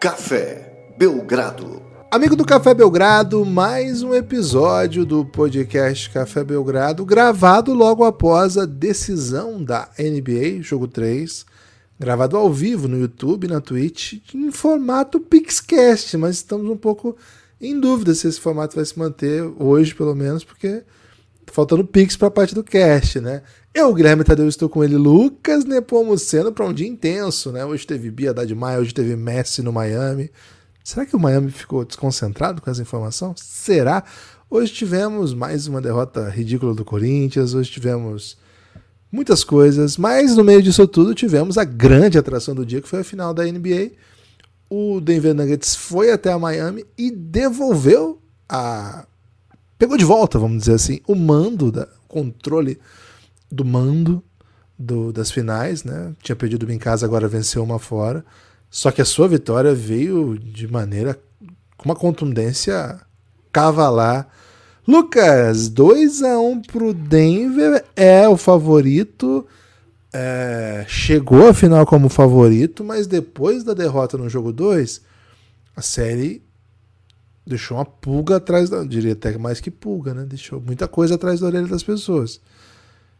Café Belgrado. Amigo do Café Belgrado, mais um episódio do podcast Café Belgrado, gravado logo após a decisão da NBA, jogo 3, gravado ao vivo no YouTube, na Twitch, em formato Pixcast, mas estamos um pouco em dúvida se esse formato vai se manter hoje, pelo menos, porque faltando Pix para a parte do cast, né? Eu, Guilherme Tadeu, estou com ele, Lucas Nepomuceno, para um dia intenso, né? Hoje teve Bia da Maia, hoje teve Messi no Miami. Será que o Miami ficou desconcentrado com essa informação? Será? Hoje tivemos mais uma derrota ridícula do Corinthians, hoje tivemos muitas coisas, mas no meio disso tudo tivemos a grande atração do dia, que foi a final da NBA. O Denver Nuggets foi até a Miami e devolveu a. pegou de volta, vamos dizer assim, o mando, da controle do mando do, das finais, né? Tinha perdido uma em casa, agora venceu uma fora. Só que a sua vitória veio de maneira com uma contundência cavalar. Lucas, 2 a 1 pro Denver, é o favorito. É, chegou à final como favorito, mas depois da derrota no jogo 2, a série deixou uma pulga atrás da. Diria até mais que pulga, né? Deixou muita coisa atrás da orelha das pessoas.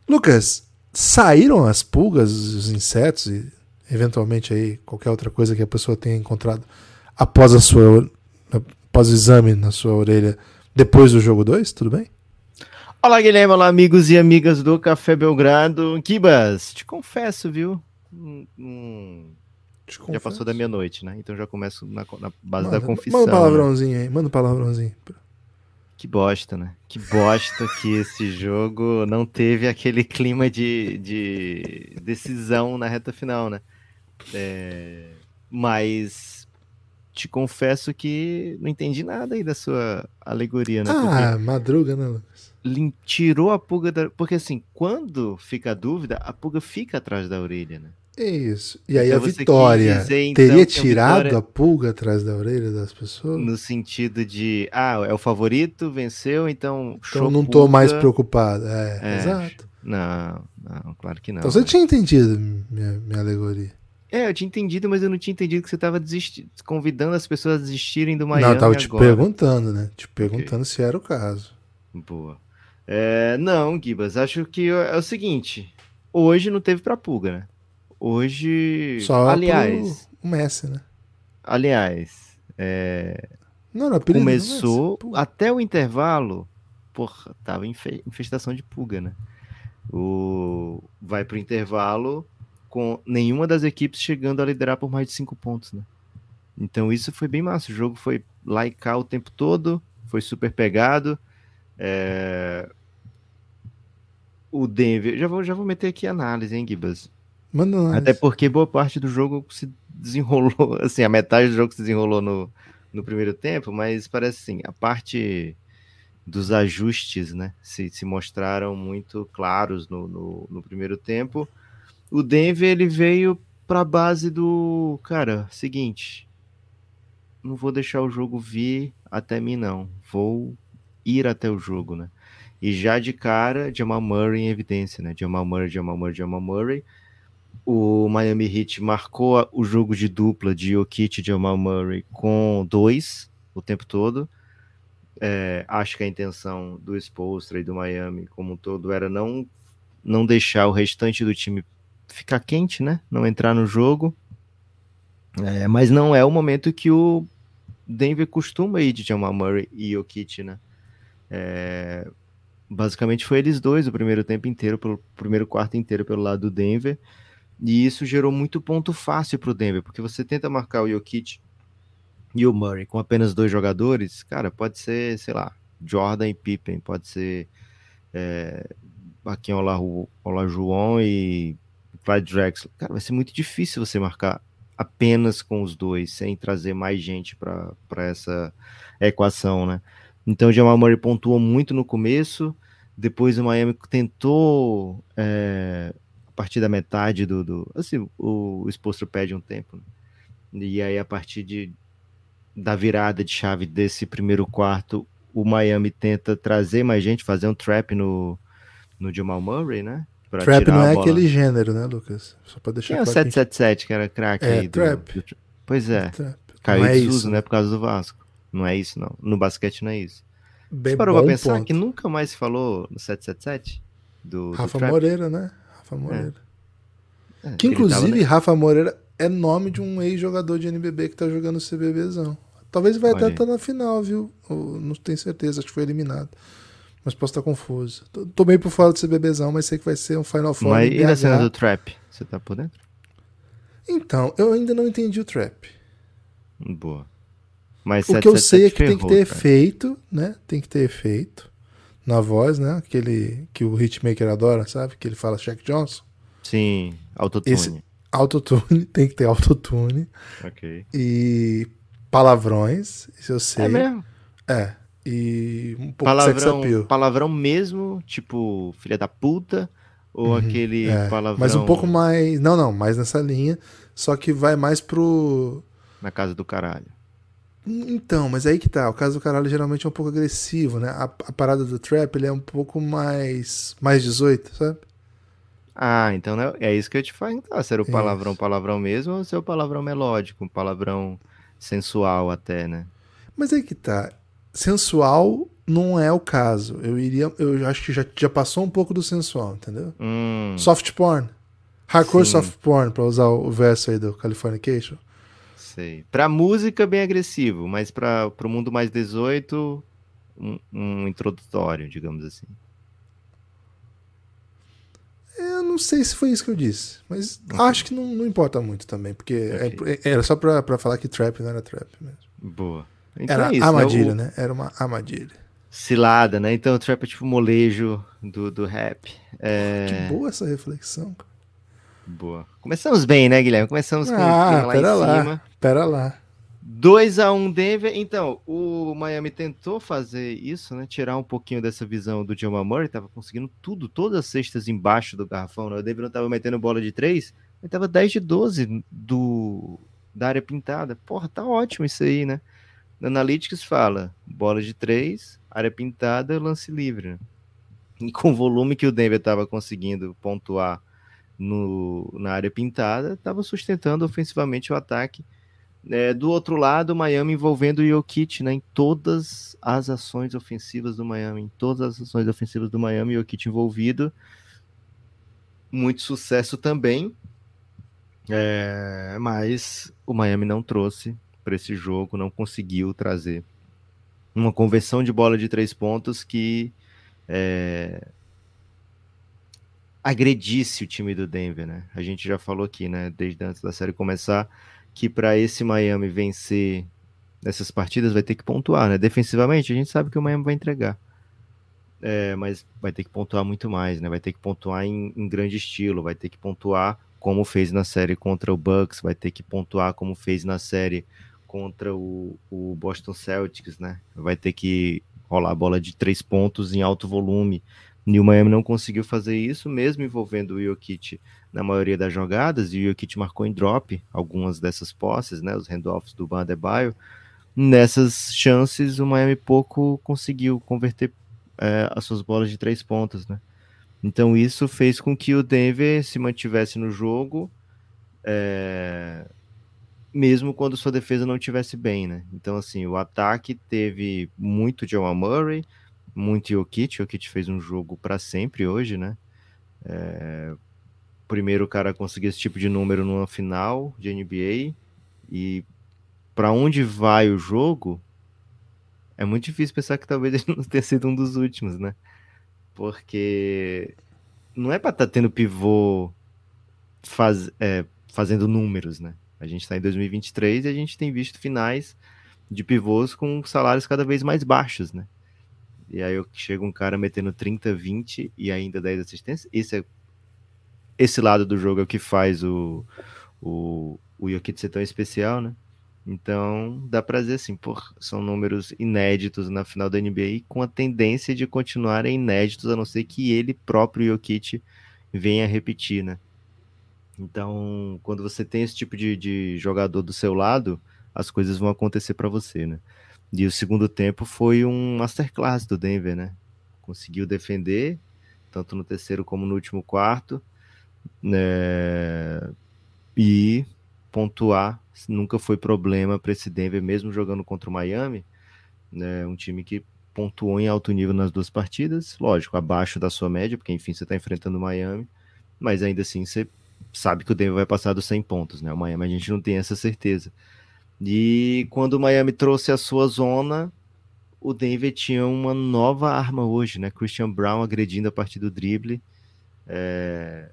Lucas, saíram as pulgas, os insetos e eventualmente aí qualquer outra coisa que a pessoa tenha encontrado após a sua após o exame na sua orelha depois do jogo 2, tudo bem? Olá, Guilherme, olá, amigos e amigas do Café Belgrado. Kibas, te confesso, viu? Hum, hum, confesso. Já passou da meia-noite, né? Então já começo na, na base manda, da confissão. Manda um palavrãozinho né? aí, manda um palavrãozinho. Que bosta, né? Que bosta que esse jogo não teve aquele clima de, de decisão na reta final, né? É, mas te confesso que não entendi nada aí da sua alegoria, né? Ah, Porque madruga, né, Lucas? Tirou a pulga da. Porque assim, quando fica a dúvida, a pulga fica atrás da orelha, né? Isso. E aí então a vitória dizer, então, teria tirado a, vitória... a, pulga atrás da orelha das pessoas? No sentido de, ah, é o favorito, venceu, então. Então não tô mais preocupado. É, é, exato. Não, não, claro que não. Então você tinha entendido minha, minha alegoria. É, eu tinha entendido, mas eu não tinha entendido que você estava convidando as pessoas a desistirem do Miami. Não, eu tava te agora. perguntando, né? Te perguntando okay. se era o caso. Boa. É, não, Gibas, acho que é o seguinte: hoje não teve pra pulga, né? Hoje. Só aliás. O Messi, né? Aliás. É, não, não, começou até o intervalo. Porra, tava infe, infestação de pulga, né? O, vai pro intervalo com nenhuma das equipes chegando a liderar por mais de cinco pontos, né? Então isso foi bem massa. O jogo foi lá e cá o tempo todo, foi super pegado. É... O Denver, já vou, já vou meter aqui análise, hein, Gibas? Manda análise. Até porque boa parte do jogo se desenrolou, assim, a metade do jogo se desenrolou no, no primeiro tempo, mas parece assim, a parte dos ajustes, né, se, se mostraram muito claros no, no, no primeiro tempo o Denver ele veio para a base do cara, seguinte, não vou deixar o jogo vir até mim não, vou ir até o jogo, né? E já de cara, Jamal Murray em evidência, né? Jamal Murray, Jamal Murray, Jamal Murray. O Miami Heat marcou o jogo de dupla de Jokic e Jamal Murray com dois o tempo todo. É, acho que a intenção do Spolstra e do Miami como um todo era não, não deixar o restante do time ficar quente, né? Não entrar no jogo. É, mas não é o momento que o Denver costuma ir de Jamal Murray e Jokic, né? É, basicamente foi eles dois o primeiro tempo inteiro, pelo primeiro quarto inteiro pelo lado do Denver. E isso gerou muito ponto fácil para o Denver, porque você tenta marcar o Jokic e o Murray com apenas dois jogadores, cara, pode ser, sei lá, Jordan e Pippen, pode ser é, Olá João e Clyde Drexler, cara, vai ser muito difícil você marcar apenas com os dois, sem trazer mais gente para essa equação, né? Então o Jamal Murray pontuou muito no começo, depois o Miami tentou, é, partir da metade do. do assim, o, o exposto pede um tempo. Né? E aí, a partir de, da virada de chave desse primeiro quarto, o Miami tenta trazer mais gente, fazer um trap no, no Jamal Murray, né? Trap não é aquele gênero, né, Lucas? Só pra deixar Quem é o 777 que era craque é, aí? Trap. Do... Pois é. trap. Caiu Não é de isso, né? né? Por causa do Vasco. Não é isso, não. No basquete não é isso. Bem Você parou pra pensar ponto. que nunca mais se falou no 777? Do, do Rafa Trap? Moreira, né? Rafa Moreira. É, Que tava, inclusive? Rafa Moreira é nome de um ex-jogador de NBB que tá jogando CBBzão. Talvez vai Olha até estar na final, viu? Eu não tenho certeza, acho que foi eliminado. Mas posso estar confuso. Tô, tô meio por fora do CBBzão, mas sei que vai ser um Final Four. Mas e na cena do Trap? Você tá por dentro? Então, eu ainda não entendi o trap. Boa. Mas O que eu sei é que tem que ferrou, ter cara. efeito, né? Tem que ter efeito na voz, né? Aquele que o hitmaker adora, sabe? Que ele fala Shaq Johnson. Sim, autotune. Esse- Autotune, tem que ter autotune. Ok. E palavrões, isso eu sei. É mesmo? É. E um pouco Palavrão, palavrão mesmo, tipo, filha da puta, ou aquele É, palavrão Mas um pouco mais. Não, não, mais nessa linha. Só que vai mais pro. na casa do caralho. Então, mas aí que tá. O caso do caralho geralmente é um pouco agressivo, né? A, a parada do trap ele é um pouco mais. Mais 18, sabe? Ah, então né, é isso que eu te falo. Então, se era o Isso. palavrão palavrão mesmo ou se é o palavrão melódico, um palavrão sensual até, né? Mas aí que tá. Sensual não é o caso. Eu iria. Eu acho que já, já passou um pouco do sensual, entendeu? Hum, Soft porn. Hardcore Sim. soft porn, pra usar o verso aí do Californication. Sei. Pra música, bem agressivo, mas pra, pro mundo mais 18, um, um introdutório, digamos assim. Eu não sei se foi isso que eu disse, mas acho que não, não importa muito também, porque é- Ok. era só pra, pra falar que trap não era trap mesmo. Boa. Então Era é isso, armadilha, né? O- né? Era uma armadilha. Cilada, né? Então o trap é tipo o molejo do, do rap. É... Que boa essa reflexão. cara. Boa. Começamos bem, né, Guilherme? Começamos com o Ah, lá pera lá. cima. Pera lá. 2x1 Denver. Então, o Miami tentou fazer isso, né? Tirar um pouquinho dessa visão do Jamal Murray. Tava conseguindo tudo, todas as cestas embaixo do garrafão. Né? O Denver não tava metendo bola de 3. Ele tava 10 de 12 do, da área pintada. Porra, tá ótimo isso aí, né? No Analytics fala bola de 3, área pintada, lance livre. né? E com o volume que o Denver tava conseguindo pontuar no, na área pintada, estava sustentando ofensivamente o ataque. É, do outro lado, o Miami envolvendo o Jokic né, em todas as ações ofensivas do Miami, em todas as ações ofensivas do Miami, o Jokic envolvido. Muito sucesso também, é, mas o Miami não trouxe para esse jogo, não conseguiu trazer uma conversão de bola de três pontos que é, agredisse o time do Denver, né? A gente já falou aqui, né, desde antes da série começar, que para esse Miami vencer nessas partidas vai ter que pontuar, né? Defensivamente, a gente sabe que o Miami vai entregar. É, mas vai ter que pontuar muito mais, né? Vai ter que pontuar em, em grande estilo, vai ter que pontuar como fez na série contra o Bucks, vai ter que pontuar como fez na série contra o, o Boston Celtics, né? Vai ter que rolar a bola de três pontos em alto volume. E o Miami não conseguiu fazer isso, mesmo envolvendo o Jokic na maioria das jogadas, e o Jokic marcou em drop algumas dessas posses, né? Os handoffs do Ban Adebayo. Nessas chances, o Miami pouco conseguiu converter é, as suas bolas de três pontos, né? Então isso fez com que o Denver se mantivesse no jogo, é, mesmo quando sua defesa não estivesse bem, né? Então assim, o ataque teve muito Jamal Murray, muito Jokic, Jokic fez um jogo para sempre hoje, né? É, primeiro cara a conseguir esse tipo de número numa final de NBA e para onde vai o jogo, é muito difícil pensar que talvez ele não tenha sido um dos últimos, né? Porque não é para estar tá tendo pivô faz, é, fazendo números, né? A gente está em 2023 e a gente tem visto finais de pivôs com salários cada vez mais baixos, né? E aí chega um cara metendo 30, 20 e ainda 10 assistências. Esse, é, esse lado do jogo é o que faz o, o, o Jokic ser tão especial, né? Então, dá pra dizer assim, pô, são números inéditos na final da NBA com a tendência de continuarem inéditos, a não ser que ele próprio, Jokic, venha repetir, né? Então, quando você tem esse tipo de, de jogador do seu lado, as coisas vão acontecer para você, né? E o segundo tempo foi um masterclass do Denver, né? Conseguiu defender, tanto no terceiro como no último quarto, né? e pontuar nunca foi problema para esse Denver, mesmo jogando contra o Miami, né, um time que pontuou em alto nível nas duas partidas, lógico, abaixo da sua média, porque enfim você está enfrentando o Miami, mas ainda assim você sabe que o Denver vai passar dos 100 pontos, né? O Miami a gente não tem essa certeza. E quando o Miami trouxe a sua zona, o Denver tinha uma nova arma hoje, né? Christian Brown agredindo a partir do drible. É...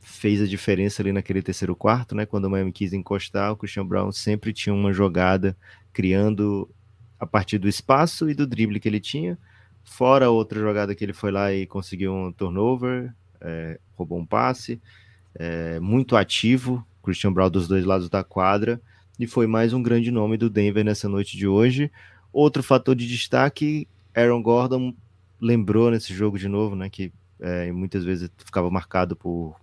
Fez a diferença ali naquele terceiro quarto, né? Quando o Miami quis encostar, o Christian Brown sempre tinha uma jogada criando a partir do espaço e do drible que ele tinha. Fora outra jogada que ele foi lá e conseguiu um turnover, é, roubou um passe, é, muito ativo, Christian Brown dos dois lados da quadra, e foi mais um grande nome do Denver nessa noite de hoje. Outro fator de destaque, Aaron Gordon lembrou nesse jogo de novo, né, que é, muitas vezes ficava marcado por,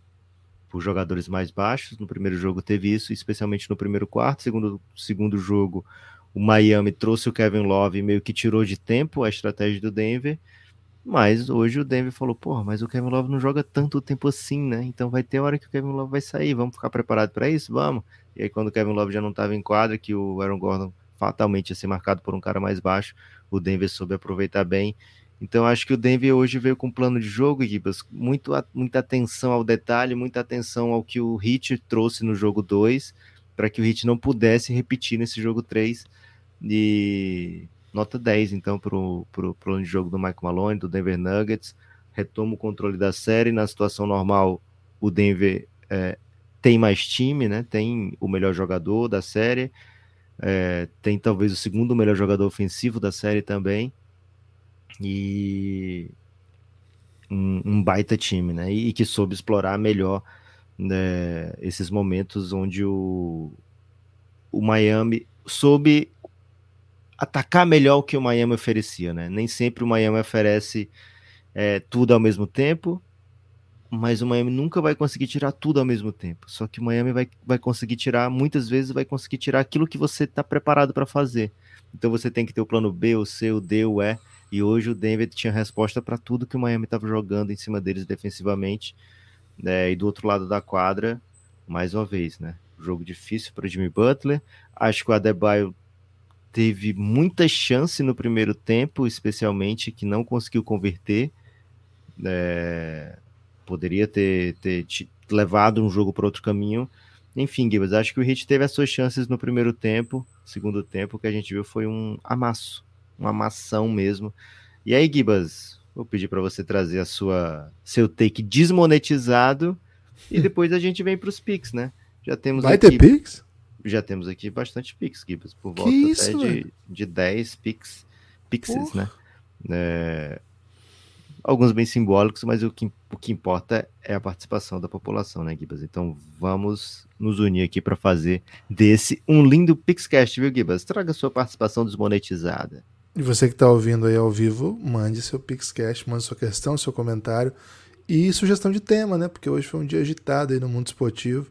por jogadores mais baixos. No primeiro jogo teve isso, especialmente no primeiro quarto. Segundo segundo jogo, o Miami trouxe o Kevin Love e meio que tirou de tempo a estratégia do Denver. Mas hoje o Denver falou, porra, mas o Kevin Love não joga tanto tempo assim, né? Então vai ter hora que o Kevin Love vai sair, vamos ficar preparados para isso? Vamos. E aí quando o Kevin Love já não estava em quadra, que o Aaron Gordon fatalmente ia ser marcado por um cara mais baixo, o Denver soube aproveitar bem. Então acho que o Denver hoje veio com um plano de jogo, Gibas, muito, muita atenção ao detalhe, muita atenção ao que o Hit trouxe no jogo 2, para que o Hit não pudesse repetir nesse jogo 3. E nota 10, então, para o plano de jogo do Mike Malone, do Denver Nuggets. Retoma o controle da série. Na situação normal, o Denver é, tem mais time, né? Tem o melhor jogador da série. É, tem talvez o segundo melhor jogador ofensivo da série também. E um, um baita time, né? E, e, que soube explorar melhor né, esses momentos onde o, o Miami soube atacar melhor o que o Miami oferecia, né? Nem sempre o Miami oferece é, tudo ao mesmo tempo, mas o Miami nunca vai conseguir tirar tudo ao mesmo tempo. Só que o Miami vai, vai conseguir tirar, muitas vezes vai conseguir tirar aquilo que você está preparado para fazer. Então você tem que ter o plano B, o C, o D, o E. E hoje o Denver tinha resposta para tudo que o Miami estava jogando em cima deles defensivamente. Né? E do outro lado da quadra, mais uma vez, né? Jogo difícil para Jimmy Butler. Acho que o Adebayo teve muita chance no primeiro tempo, especialmente que não conseguiu converter. É, poderia ter, ter levado um jogo para outro caminho. Enfim, Gibas, acho que o Heat teve as suas chances no primeiro tempo. Segundo tempo, o que a gente viu foi um amasso, uma amação mesmo. E aí, Gibas, vou pedir para você trazer a sua seu take desmonetizado e depois a gente vem para os picks, né? Já temos Vai aqui... ter picks? Já temos aqui bastante Pix, Gibas, por volta isso, até de, de 10 Pix, Pixes, né? É, alguns bem simbólicos, mas o que, o que importa é a participação da população, né, Gibas? Então vamos nos unir aqui para fazer desse um lindo Pixcast, viu, Gibas? Traga sua participação desmonetizada. E você que está ouvindo aí ao vivo, mande seu Pixcast, mande sua questão, seu comentário e sugestão de tema, né? Porque hoje foi um dia agitado aí no mundo esportivo.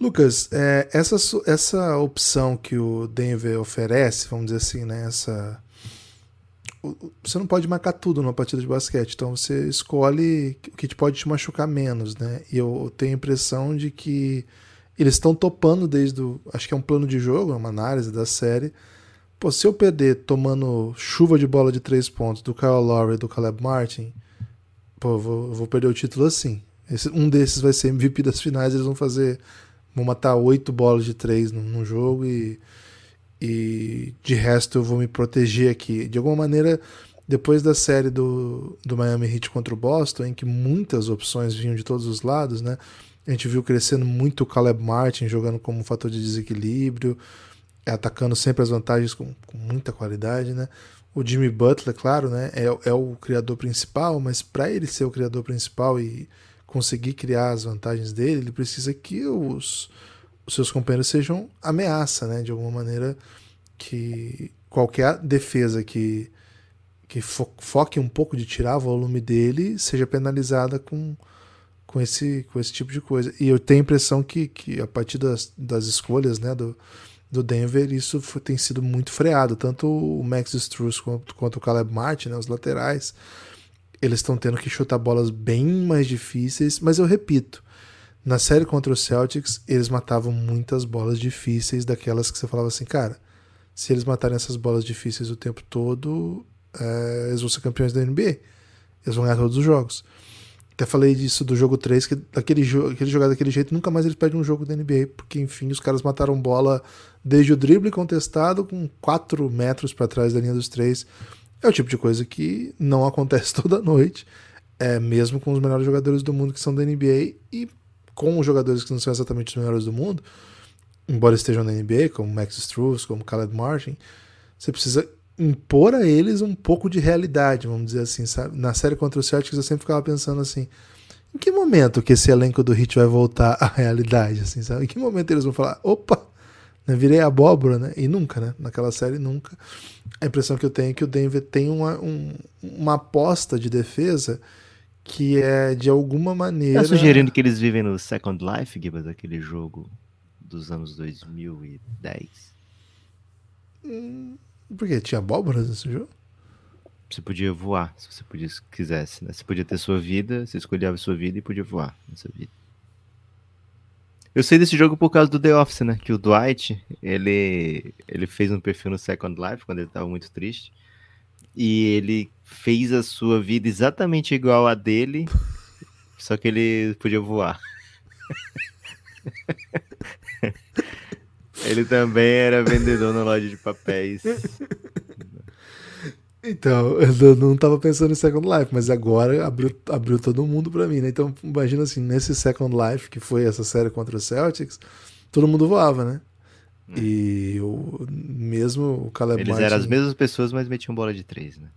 Lucas, é, essa, essa opção que o Denver oferece, vamos dizer assim, né? Essa, você não pode marcar tudo numa partida de basquete, então você escolhe o que pode te machucar menos, né? E eu tenho a impressão de que eles estão topando desde o. Acho que é um plano de jogo, é uma análise da série. Pô, se eu perder tomando chuva de bola de três pontos do Kyle Lowry e do Caleb Martin, pô, eu vou, eu vou perder o título assim. Esse, um desses vai ser MVP das finais, eles vão fazer vou matar oito bolas de três num, jogo e, e de resto eu vou me proteger aqui. De alguma maneira, depois da série do, do Miami Heat contra o Boston, em que muitas opções vinham de todos os lados, né? A gente viu crescendo muito o Caleb Martin jogando como um fator de desequilíbrio, atacando sempre as vantagens com, com muita qualidade, né? O Jimmy Butler, claro, né? É, é o criador principal, mas para ele ser o criador principal e conseguir criar as vantagens dele, ele precisa que os, os seus companheiros sejam ameaça, né? De alguma maneira que qualquer defesa que, que fo foque um pouco de tirar volume dele seja penalizada com, com, esse, com esse tipo de coisa. E eu tenho a impressão que, que a partir das, das escolhas né, do, do Denver, isso foi, tem sido muito freado. Tanto o Max Struz quanto, quanto o Caleb Martin, né, os laterais, eles estão tendo que chutar bolas bem mais difíceis, mas eu repito, Na série contra os Celtics, eles matavam muitas bolas difíceis, daquelas que você falava assim, cara, se eles matarem essas bolas difíceis o tempo todo, é, eles vão ser campeões da NBA. Eles vão ganhar todos os jogos. Até falei disso do jogo 3, que aquele, jo aquele jogar daquele jeito, nunca mais eles perdem um jogo da NBA, porque enfim, os caras mataram bola desde o drible contestado com 4 metros para trás da linha dos três. É o tipo de coisa que não acontece toda noite, é mesmo com os melhores jogadores do mundo que são da NBA e com os jogadores que não são exatamente os melhores do mundo, embora estejam na NBA, como Max Struz, como Khaled Martin, você precisa impor a eles um pouco de realidade, vamos dizer assim, sabe? Na série contra os Celtics eu sempre ficava pensando assim, em que momento que esse elenco do Heat vai voltar à realidade, assim, sabe? Em que momento eles vão falar, opa, né, virei abóbora, né? E nunca, né? Naquela série nunca. A impressão que eu tenho é que o Denver tem uma, um, uma aposta de defesa que é de alguma maneira. Tá sugerindo que eles vivem no Second Life, Gibas, aquele jogo dos anos 2010? Hum, porque tinha abóboras nesse jogo? Você podia voar, se você podia, quisesse, né? Você podia ter sua vida, você escolhia a sua vida e podia voar nessa vida. Eu sei desse jogo por causa do The Office, né? Que o Dwight, ele, ele fez um perfil no Second Life quando ele estava muito triste. E ele fez a sua vida exatamente igual a dele, só que ele podia voar. Ele também era vendedor na loja de papéis. Então, eu não estava pensando em Second Life, mas agora abriu, abriu todo mundo para mim, né? Então, imagina assim, nesse Second Life, que foi essa série contra os Celtics, todo mundo voava, né? Hum. E o, mesmo o Caleb Eles Martin... eram as mesmas pessoas, mas metiam bola de três, né?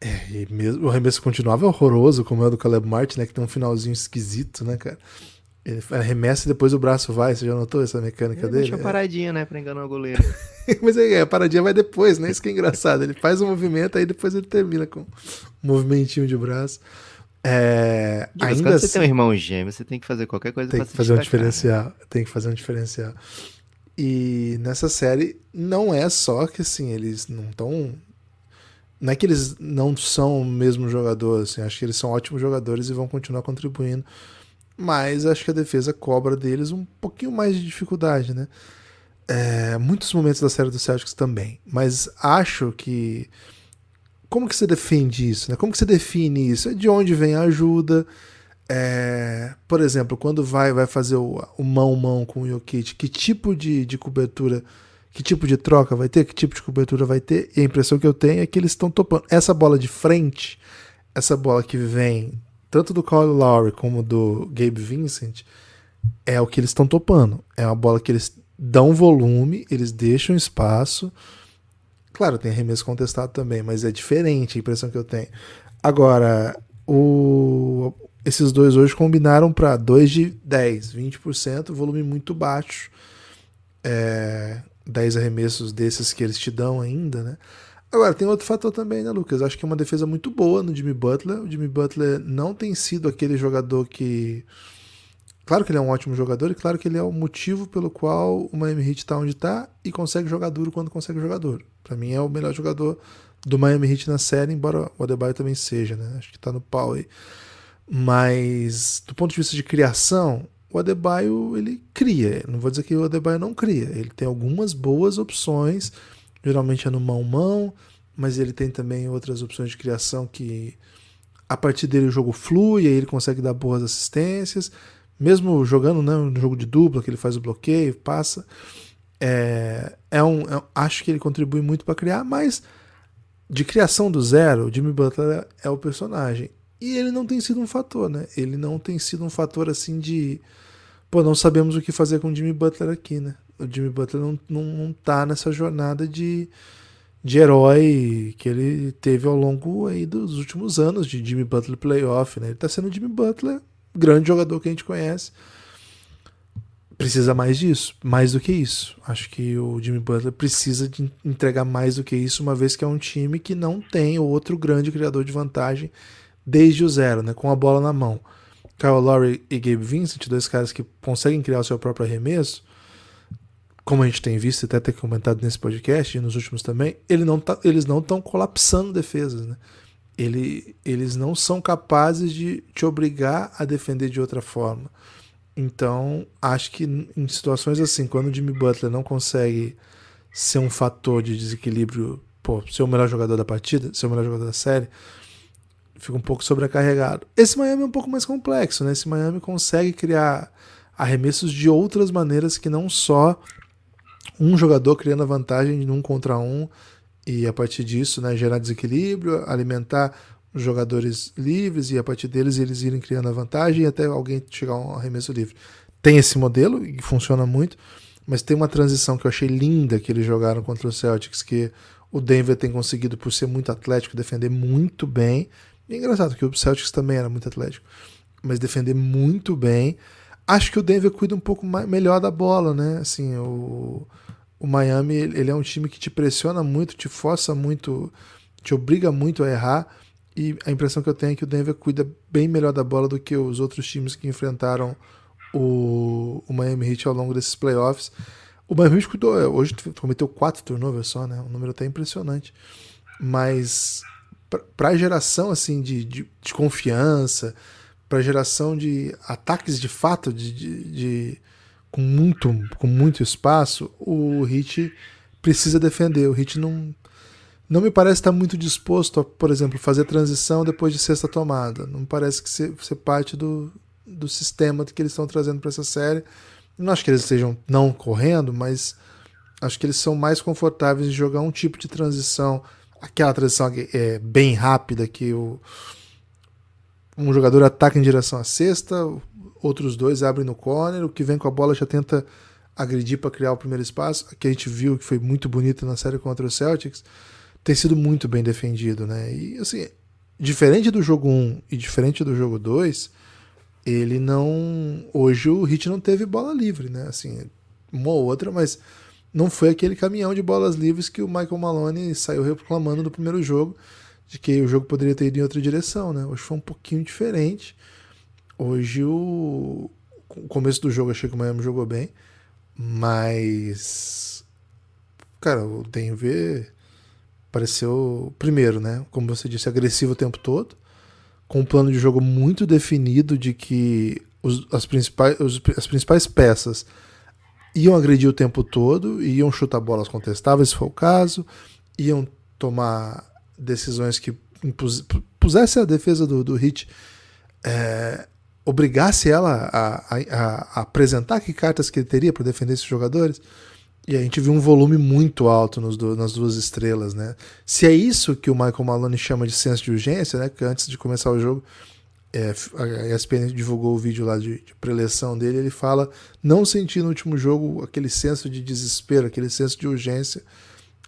É, e mesmo, o arremesso continuava horroroso, como é o do Caleb Martin, né? Que tem um finalzinho esquisito, né, cara? Ele arremessa e depois o braço vai. Você já notou essa mecânica ele dele? Deixa uma paradinha, né? Pra enganar o goleiro. Mas é, a paradinha vai depois, né? Isso que é engraçado. Ele faz o um movimento, aí depois ele termina com um movimentinho de braço. É, ainda quando você tem um assim- irmão gêmeo, você tem que fazer qualquer coisa tem pra que fazer um diferencial. Né? Tem que fazer um diferencial. E nessa série não é só que assim, eles não estão. Não é que eles não são o mesmo jogador, assim, acho que eles são ótimos jogadores e vão continuar contribuindo mas acho que a defesa cobra deles um pouquinho mais de dificuldade, né? É, muitos momentos da série do Celtics também, mas acho que como que você defende isso, né? Como que você define isso? É de onde vem a ajuda? É, por exemplo, quando vai vai fazer o, o mão mão com o Jokic, que tipo de, de cobertura, que tipo de troca vai ter, que tipo de cobertura vai ter? E a impressão que eu tenho é que eles estão topando essa bola de frente, essa bola que vem tanto do Kyle Lowry como do Gabe Vincent, é o que eles estão topando. É uma bola que eles dão volume, eles deixam espaço. Claro, tem arremesso contestado também, mas é diferente a impressão que eu tenho. Agora, o... esses dois hoje combinaram para 2 de 10, 20%, volume muito baixo. É... 10 arremessos desses que eles te dão ainda, né? Agora, tem outro fator também, né, Lucas? Acho que é uma defesa muito boa no Jimmy Butler. O Jimmy Butler não tem sido aquele jogador que. Claro que ele é um ótimo jogador e claro que ele é o motivo pelo qual o Miami Heat está onde está e consegue jogar duro quando consegue jogar duro. Para mim é o melhor jogador do Miami Heat na série, embora o Adebayo também seja, né? Acho que está no pau aí. Mas do ponto de vista de criação, o Adebayo ele cria. Não vou dizer que o Adebayo não cria. Ele tem algumas boas opções geralmente é no mão-mão, mas ele tem também outras opções de criação que a partir dele o jogo flui, aí ele consegue dar boas assistências, mesmo jogando né, no jogo de dupla, que ele faz o bloqueio, passa. É, é um, é, acho que ele contribui muito para criar, mas de criação do zero, Jimmy Butler é o personagem. E ele não tem sido um fator, né? Ele não tem sido um fator assim de. Pô, não sabemos o que fazer com o Jimmy Butler aqui, né? O Jimmy Butler não, não, não tá nessa jornada de, de herói que ele teve ao longo aí dos últimos anos de Jimmy Butler playoff, né? Ele tá sendo Jimmy Butler, grande jogador que a gente conhece. Precisa mais disso, mais do que isso. Acho que o Jimmy Butler precisa de entregar mais do que isso, uma vez que é um time que não tem outro grande criador de vantagem desde o zero, né? Com a bola na mão. Kyle Lowry e Gabe Vincent, dois caras que conseguem criar o seu próprio arremesso, como a gente tem visto até ter comentado nesse podcast e nos últimos também, ele não tá, eles não estão colapsando defesas. Né? Ele, eles não são capazes de te obrigar a defender de outra forma. Então, acho que em situações assim, quando o Jimmy Butler não consegue ser um fator de desequilíbrio, pô, ser o melhor jogador da partida, ser o melhor jogador da série, fica um pouco sobrecarregado. Esse Miami é um pouco mais complexo, né? Esse Miami consegue criar arremessos de outras maneiras que não só um jogador criando a vantagem de um contra um e a partir disso, né, gerar desequilíbrio, alimentar os jogadores livres e a partir deles eles irem criando a vantagem até alguém chegar a um arremesso livre. Tem esse modelo e funciona muito, mas tem uma transição que eu achei linda que eles jogaram contra o Celtics, que o Denver tem conseguido, por ser muito atlético, defender muito bem. E é engraçado que o Celtics também era muito atlético, mas defender muito bem. Acho que o Denver cuida um pouco mais, melhor da bola, né? Assim, o, o Miami ele é um time que te pressiona muito, te força muito, te obriga muito a errar. E a impressão que eu tenho é que o Denver cuida bem melhor da bola do que os outros times que enfrentaram o, o Miami Heat ao longo desses playoffs. O Miami Heat cuidou, é, hoje cometeu quatro turnovers só, né? Um número até impressionante. Mas para a geração assim de, de, de confiança, para geração de ataques de fato, de, de, de, com, muito, com muito espaço, o Heat precisa defender. O Heat não não me parece estar muito disposto a, por exemplo, fazer transição depois de sexta tomada. Não parece que ser, ser parte do, do sistema que eles estão trazendo para essa série. Não acho que eles estejam não correndo, mas acho que eles são mais confortáveis em jogar um tipo de transição, aquela transição é bem rápida que o um jogador ataca em direção à cesta, outros dois abrem no corner, o que vem com a bola já tenta agredir para criar o primeiro espaço, que a gente viu que foi muito bonito na série contra o Celtics tem sido muito bem defendido, né? E assim, diferente do jogo 1 e diferente do jogo 2, ele não. Hoje o Hit não teve bola livre, né? Assim, uma ou outra, mas não foi aquele caminhão de bolas livres que o Michael Maloney saiu reclamando no primeiro jogo, de que o jogo poderia ter ido em outra direção, né? Hoje foi um pouquinho diferente. Hoje o, o começo do jogo achei que o Miami jogou bem, mas cara, o Denver pareceu, primeiro, né, como você disse, agressivo o tempo todo, com um plano de jogo muito definido de que os, as, principais, os, as principais peças iam agredir o tempo todo, iam chutar bolas contestáveis, se for o caso, iam tomar decisões que pusesse a defesa do, do Hit, é, obrigasse ela a, a, a, apresentar que cartas que ele teria para defender esses jogadores. E a gente viu um volume muito alto do, nas duas estrelas, né? Se é isso que o Michael Maloney chama de senso de urgência, né? Que antes de começar o jogo, é, a ESPN divulgou o vídeo lá de, de preleção dele, ele fala não sentir no último jogo aquele senso de desespero, aquele senso de urgência.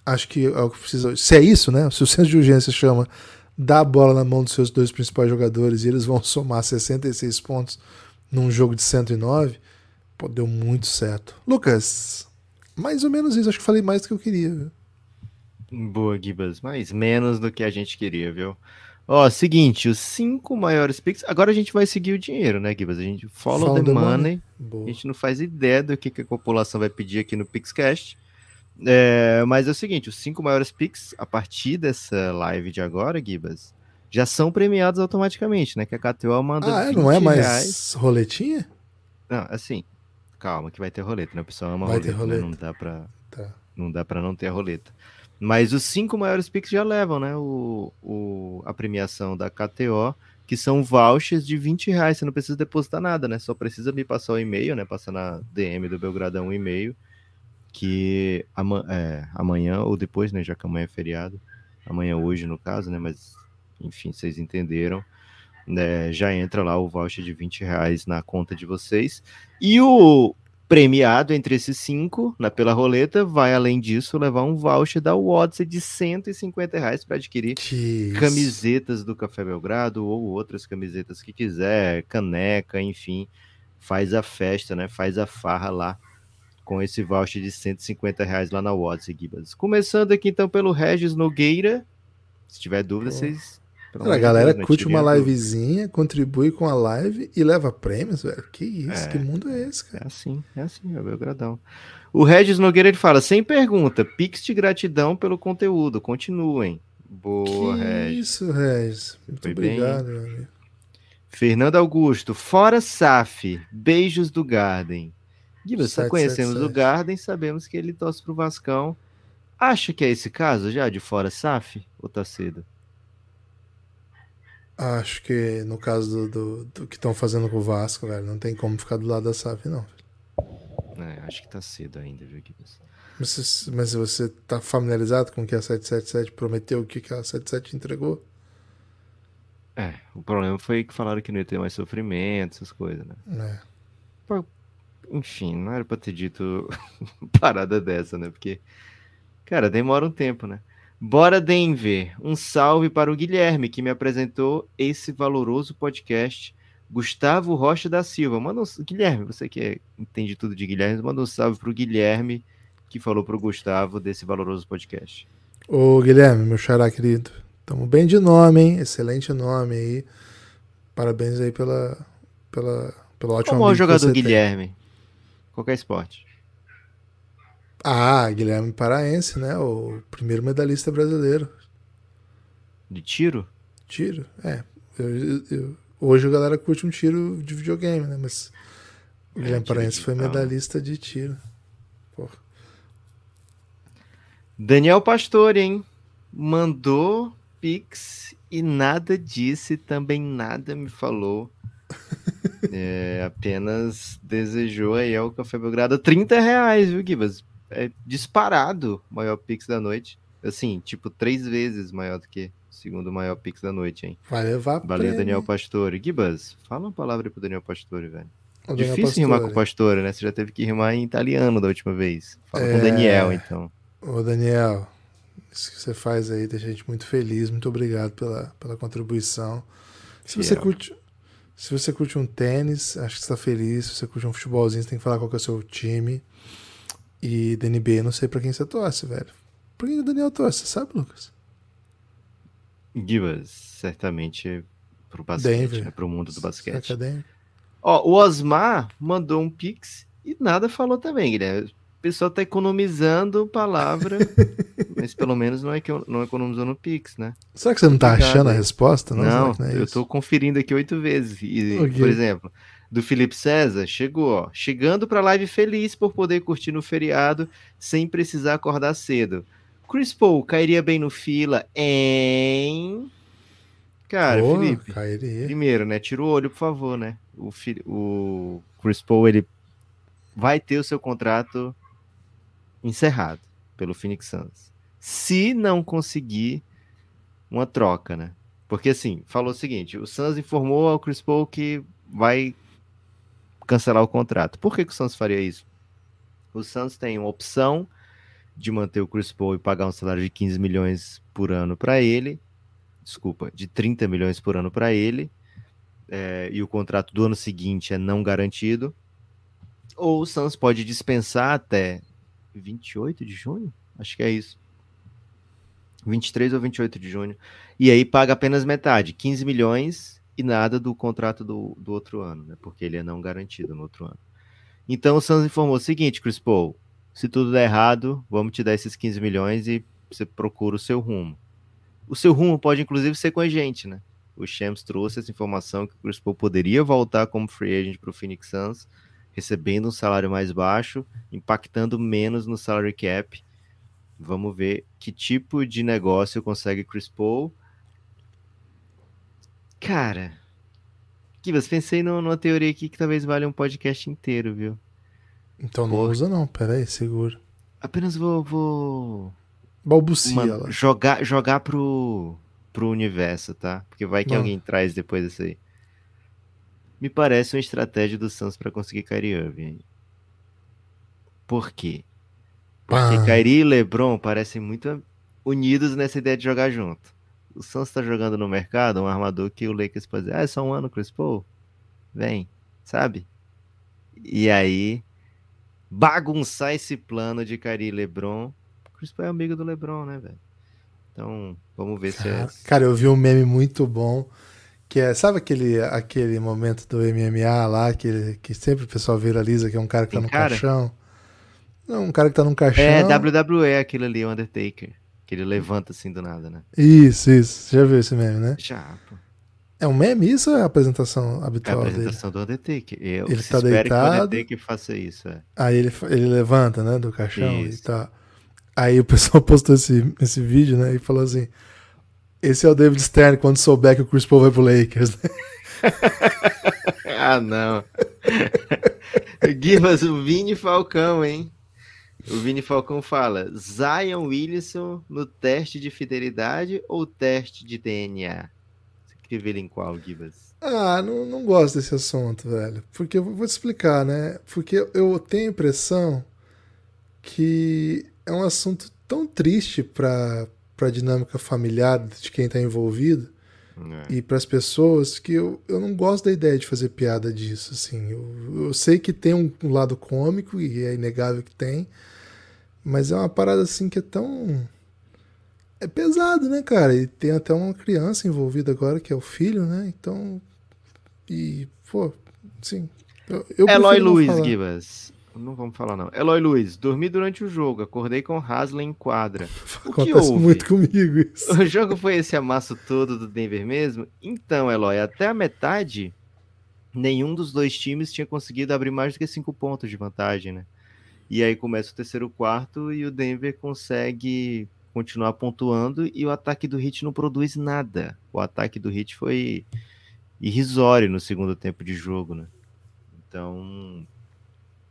Acho que é o que precisa. Se é isso, né? Se o senso de urgência chama dar a bola na mão dos seus dois principais jogadores e eles vão somar 66 pontos num jogo de 109, pô, deu muito certo. Lucas, mais ou menos isso, acho que falei mais do que eu queria. Viu? Boa, Gibas, mas menos do que a gente queria, viu? Ó, seguinte, os cinco maiores picks. Agora a gente vai seguir o dinheiro, né, Gibas? A gente follow, follow the, the, money. money. A gente não faz ideia do que, que a população vai pedir aqui no Pixcast. É, mas é o seguinte: os cinco maiores picks, a partir dessa live de agora, Gibas, já são premiados automaticamente, né? Que a KTO manda. Ah, é? não é mais reais. roletinha? Não, assim, Calma, que vai ter roleta, né? O pessoal ama vai roleta, ter roleta. Né? Não dá pra. Tá. Não dá para não ter a roleta. Mas os cinco maiores picks já levam, né? O, o, a premiação da KTO, que são vouchers de 20 reais. Você não precisa depositar nada, né? Só precisa me passar o e-mail, né? Passar na DM do Belgradão um e-mail. Que ama, é, amanhã ou depois, né? Já que amanhã é feriado. Amanhã, hoje, no caso, né? Mas, enfim, vocês entenderam né, já entra lá o voucher de 20 reais na conta de vocês. E o premiado entre esses cinco, na, pela roleta, vai além disso levar um voucher da Odyssey de 150 reais para adquirir camisetas do Café Belgrado ou outras camisetas que quiser, caneca, enfim, faz a festa, né? Faz a farra lá com esse voucher de 150 reais lá na Odyssey, Gibas. Começando aqui então pelo Regis Nogueira. Se tiver dúvida, vocês a galera Deus, curte uma livezinha, contribui com a live e leva prêmios, velho. Que isso, é, que mundo é esse, cara? É assim, é assim, é meu gradão. O Regis Nogueira ele fala: sem pergunta, pix de gratidão pelo conteúdo, continuem. Boa, que Regis. Isso, Regis. Muito Foi obrigado, bem... meu amigo. Fernando Augusto, fora SAF, beijos do Garden. Guilherme, só 777. conhecemos o Garden, sabemos que ele torce pro Vascão. Acha que é esse caso já, de fora SAF? Ou tá cedo? Acho que no caso do, do, do que estão fazendo com o Vasco, velho, não tem como ficar do lado da SAF, não. É, acho que tá cedo ainda, viu, Guilherme? Mas, mas você tá familiarizado com o que a 777 prometeu, o que que a 77 entregou? É, o problema foi que falaram que não ia ter mais sofrimento, essas coisas, né? É. Enfim, não era pra ter dito parada dessa, né? Porque, cara, demora um tempo, né? Bora, Denver. Um salve para o Guilherme, que me apresentou esse valoroso podcast. Gustavo Rocha da Silva. Manda um... Guilherme, você que é- entende tudo de Guilherme, manda um salve pro Guilherme, que falou pro Gustavo desse valoroso podcast. Ô, Guilherme, meu xará querido. Tamo bem de nome, hein? Excelente nome aí. Parabéns aí pela, pela, pelo ótimo Como é o jogador você tem. Qualquer esporte. Ah, Guilherme Paraense, né? O primeiro medalhista brasileiro. De tiro? Tiro, é. Eu- eu- eu- hoje a galera curte um tiro de videogame, né? Mas o É, Guilherme tiro Paraense foi medalhista de tiro. Porra. Daniel Pastore, hein? Mandou Pix e nada disse, também nada me falou. É, apenas desejou aí ao Café Belgrado 30 reais, viu, Gibas? É disparado o maior Pix da noite. Assim, tipo, três vezes maior do que o segundo maior Pix da noite, hein? Vai levar Valeu, prêmio. Daniel Pastore. Gibas, fala uma palavra pro Daniel Pastore, velho. O Difícil rimar com Pastore. Pastore, né? Você já teve que rimar em italiano da última vez. Fala com É. o Daniel, então. Ô, Daniel, isso que você faz aí deixa a gente muito feliz. Muito obrigado pela, pela contribuição. Se você curte. Se você curte um tênis, acho que você tá feliz. Se você curte um futebolzinho, você tem que falar qual que é o seu time. E da NBA, eu não sei pra quem você torce, velho. Por que o Daniel torce? Você sabe, Lucas? Gibas, certamente pro basquete, Denver. né? Pro mundo do basquete. Acadêmico. Ó, o Osmar mandou um pix e nada falou também, Guilherme. O pessoal tá economizando palavra, mas pelo menos não, é que não economizou no pix, né? Será que você não tá achando a resposta? Não, que não é eu tô conferindo aqui oito vezes. E, Ok. Por exemplo, do Felipe César, chegou, ó. Chegando pra live feliz por poder curtir no feriado sem precisar acordar cedo. Chris Paul cairia bem no fila em. Cara, Pô, Felipe. cairia. Primeiro, né? Tira o olho, por favor, né? O, o Chris Paul, ele vai ter o seu contrato encerrado pelo Phoenix Suns. Se não conseguir uma troca, né? Porque assim, falou o seguinte: o Suns informou ao Chris Paul que vai cancelar o contrato. Por que, que o Suns faria isso? O Suns tem uma opção de manter o Chris Paul e pagar um salário de 15 milhões por ano para ele. Desculpa, de 30 milhões por ano para ele. é, e o contrato do ano seguinte é não garantido. Ou o Suns pode dispensar até 28 de junho? Acho que é isso. 23 ou 28 de junho. E aí paga apenas metade, 15 milhões e nada do contrato do, do outro ano, né? Porque ele é não garantido no outro ano. Então o Suns informou o seguinte, Chris Paul, se tudo der errado, vamos te dar esses 15 milhões e você procura o seu rumo. O seu rumo pode inclusive ser com a gente, né? O Shams trouxe essa informação que o Chris Paul poderia voltar como free agent para o Phoenix Suns, recebendo um salário mais baixo, impactando menos no salary cap. Vamos ver que tipo de negócio consegue Chris Paul. Cara, Kivas, pensei no- numa teoria aqui que talvez valha um podcast inteiro, viu? Então não Porra. usa, não. Pera aí, segura. Apenas vou, vou Balbucia Mano, lá. jogar, jogar pro, pro universo, tá? Porque vai que Mano. alguém traz depois disso aí. Me parece uma estratégia do Suns pra conseguir Kyrie Irving. Por quê? Porque Pá. Kyrie e LeBron parecem muito unidos nessa ideia de jogar junto. O Suns tá jogando no mercado um armador que o Lakers pode dizer, ah, é só um ano, Chris Paul? Vem, sabe? E aí, bagunçar esse plano de Kyrie e LeBron. Chris Paul é amigo do LeBron, né, velho? Então, vamos ver se é... Cara, cara, eu vi um meme muito bom. Que é, sabe aquele, aquele momento do MMA lá, que, que sempre o pessoal viraliza, que é um cara que tá Tem no cara? caixão? Não, um cara que tá num caixão. É, WWE aquilo ali, o Undertaker. Que ele levanta assim do nada, né? Isso, isso. Você já viu esse meme, né? Já, pô. É um meme isso ou é a apresentação É a habitual dele? apresentação do Undertaker. Eu Ele tá espero que o deitado. Undertaker faça isso. É. Aí ele, ele levanta, né, do caixão Isso. e tá. Aí o pessoal postou esse, esse vídeo, né, e falou assim: esse é o David Stern quando souber que o Chris Paul vai pro Lakers. né? Ah, não. Gibas, o Vini Falcão, hein? O Vini Falcão fala: Zion Williamson no teste de fidelidade ou teste de DNA? Você queria ver ele em qual, Gibas? Ah, não, não gosto desse assunto, velho. Porque eu vou te explicar, né? Porque eu tenho a impressão que é um assunto tão triste pra, pra dinâmica familiar de quem tá envolvido. É. e para as pessoas que eu, eu não gosto da ideia de fazer piada disso, assim. Eu, eu sei que tem um, um lado cômico e é inegável que tem, mas é uma parada assim que é tão é pesado, né, cara? E tem até uma criança envolvida agora que é o filho, né? Então e pô, sim. Eu, eu Eloy Luiz. Gibas. Não vamos falar, não. Eloy Luiz, dormi durante o jogo, acordei com Haslem em quadra. O que Acontece houve? muito comigo isso. O jogo foi esse amasso todo do Denver mesmo? Então, Eloy, até a metade, nenhum dos dois times tinha conseguido abrir mais do que cinco pontos de vantagem, né? E aí começa o terceiro quarto e o Denver consegue continuar pontuando e o ataque do Heat não produz nada. O ataque do Heat foi irrisório no segundo tempo de jogo, né? Então,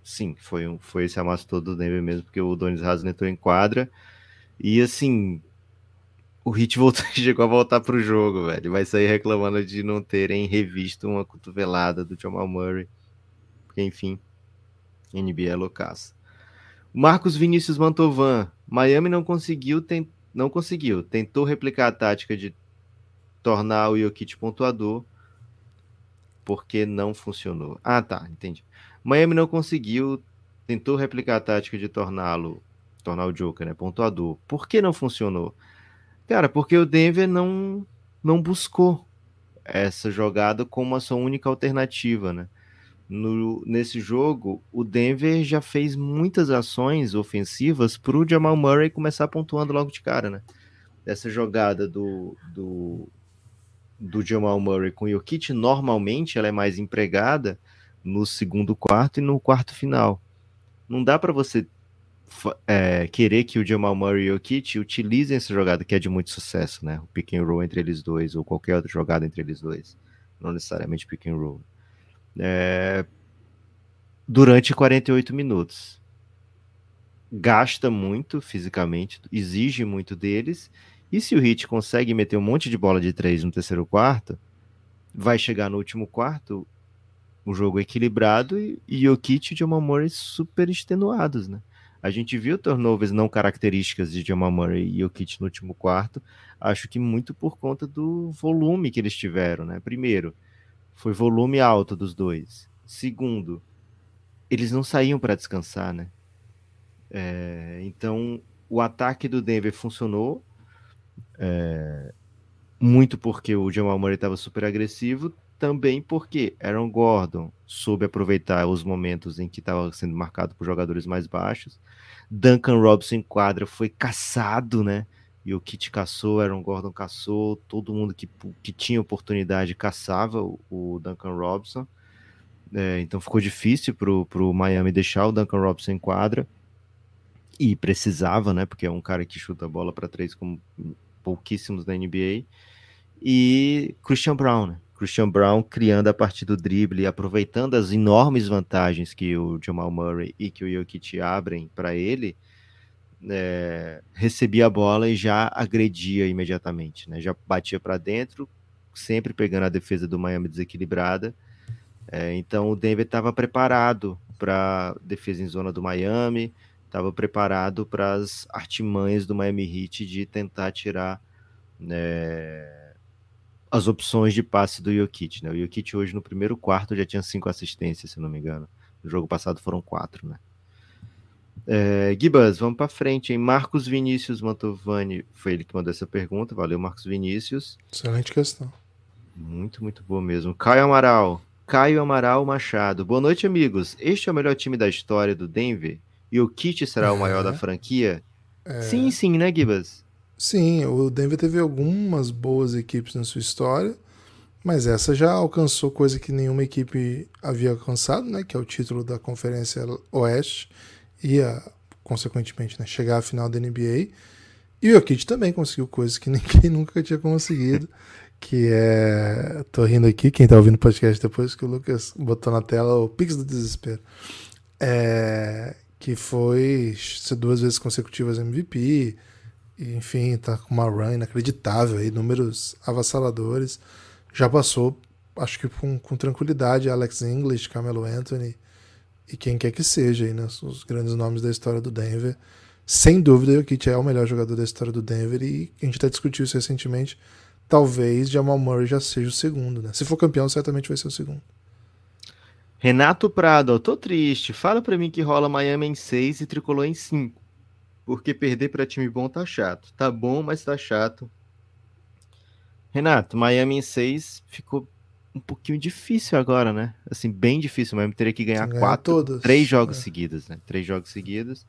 sim, foi, um, foi esse amasso todo do Denver mesmo, porque o Donis Haslem entrou em quadra e assim, o Heat voltou, chegou a voltar pro jogo, velho. Vai sair reclamando de não terem revisto uma cotovelada do Jamal Murray. Porque, enfim, NBA é loucaça. Marcos Vinícius Mantovan. Miami não conseguiu, tem, não conseguiu. Tentou replicar a tática de tornar o Jokic pontuador, porque não funcionou. Ah, tá, entendi. Miami não conseguiu, tentou replicar a tática de torná-lo, tornar o Joker, né, pontuador. Por que não funcionou? Cara, porque o Denver não não buscou essa jogada como a sua única alternativa, né? No, nesse jogo, o Denver já fez muitas ações ofensivas para o Jamal Murray começar pontuando logo de cara, né? Essa jogada do, do, do Jamal Murray com o Jokic, normalmente ela é mais empregada no segundo quarto e no quarto final. Não dá para você é, querer que o Jamal Murray e o Jokic utilizem essa jogada que é de muito sucesso, né? O pick and roll entre eles dois ou qualquer outra jogada entre eles dois, não necessariamente pick and roll. É, durante 48 minutos. Gasta muito fisicamente, exige muito deles, e se o Hit consegue meter um monte de bola de três no terceiro quarto, vai chegar no último quarto, um jogo equilibrado e, e Jokic e Jamal Murray super extenuados, né? A gente viu turnovers não características de Jamal Murray e Jokic no último quarto, acho que muito por conta do volume que eles tiveram, né? Primeiro, foi volume alto dos dois. Segundo, eles não saíam para descansar, né? É, então, o ataque do Denver funcionou é, muito porque o Jamal Murray estava super agressivo, também porque Aaron Gordon soube aproveitar os momentos em que estava sendo marcado por jogadores mais baixos. Duncan Robinson em quadra foi caçado, né? E o Kit caçou, Aaron Gordon caçou, todo mundo que, que tinha oportunidade caçava o, Duncan Robinson. É, então ficou difícil para o Miami deixar o Duncan Robinson em quadra. E precisava, né? Porque é um cara que chuta a bola para três como pouquíssimos na NBA. E Christian Brown, né? Christian Brown criando a partir do drible, aproveitando as enormes vantagens que o Jamal Murray e que o Jokic abrem para ele, é, recebia a bola e já agredia imediatamente, né? Já batia para dentro, sempre pegando a defesa do Miami desequilibrada. É, então o Denver estava preparado para defesa em zona do Miami, estava preparado para as artimanhas do Miami Heat de tentar tirar né, as opções de passe do Jokic. Né? O Jokic hoje no primeiro quarto já tinha cinco assistências, se não me engano. No jogo passado foram quatro, né? É, Gibas, vamos para frente, hein? Marcos Vinícius Mantovani, foi ele que mandou essa pergunta. Valeu, Marcos Vinícius. Excelente questão. Muito, muito boa mesmo. Caio Amaral. Caio Amaral Machado. Boa noite, amigos. Este é o melhor time da história do Denver? E o Kit será o maior É. da franquia? É, Sim, sim, né, Gibas? Sim, o Denver teve algumas boas equipes na sua história, Mas essa já alcançou coisa que nenhuma equipe havia alcançado, né? Que é o título da Conferência Oeste e, a, consequentemente, né, chegar à final da NBA. E o Jokic também conseguiu coisas que ninguém nunca tinha conseguido, que é... Tô rindo aqui, quem tá ouvindo o podcast depois, que o Lucas botou na tela o Pix do Desespero. É... Que foi ser duas vezes consecutivas MVP, enfim, tá com uma run inacreditável aí, números avassaladores já passou, acho que com, com tranquilidade, Alex English, Camelo Anthony e quem quer que seja, aí, né? os grandes nomes da história do Denver. Sem dúvida, o Jokic é o melhor jogador da história do Denver e a gente até discutiu isso recentemente. Talvez Jamal Murray já seja o segundo, né? Se for campeão, certamente vai ser o segundo. Renato Prado, eu tô triste. Fala para mim que rola Miami em 6 e tricolor em 5. Porque perder para time bom tá chato. Tá bom, mas tá chato. Renato, Miami em 6 ficou um pouquinho difícil agora, né? Assim, bem difícil. O Miami teria que ganhar quatro, todos. três jogos é. seguidos, né? Três jogos seguidos.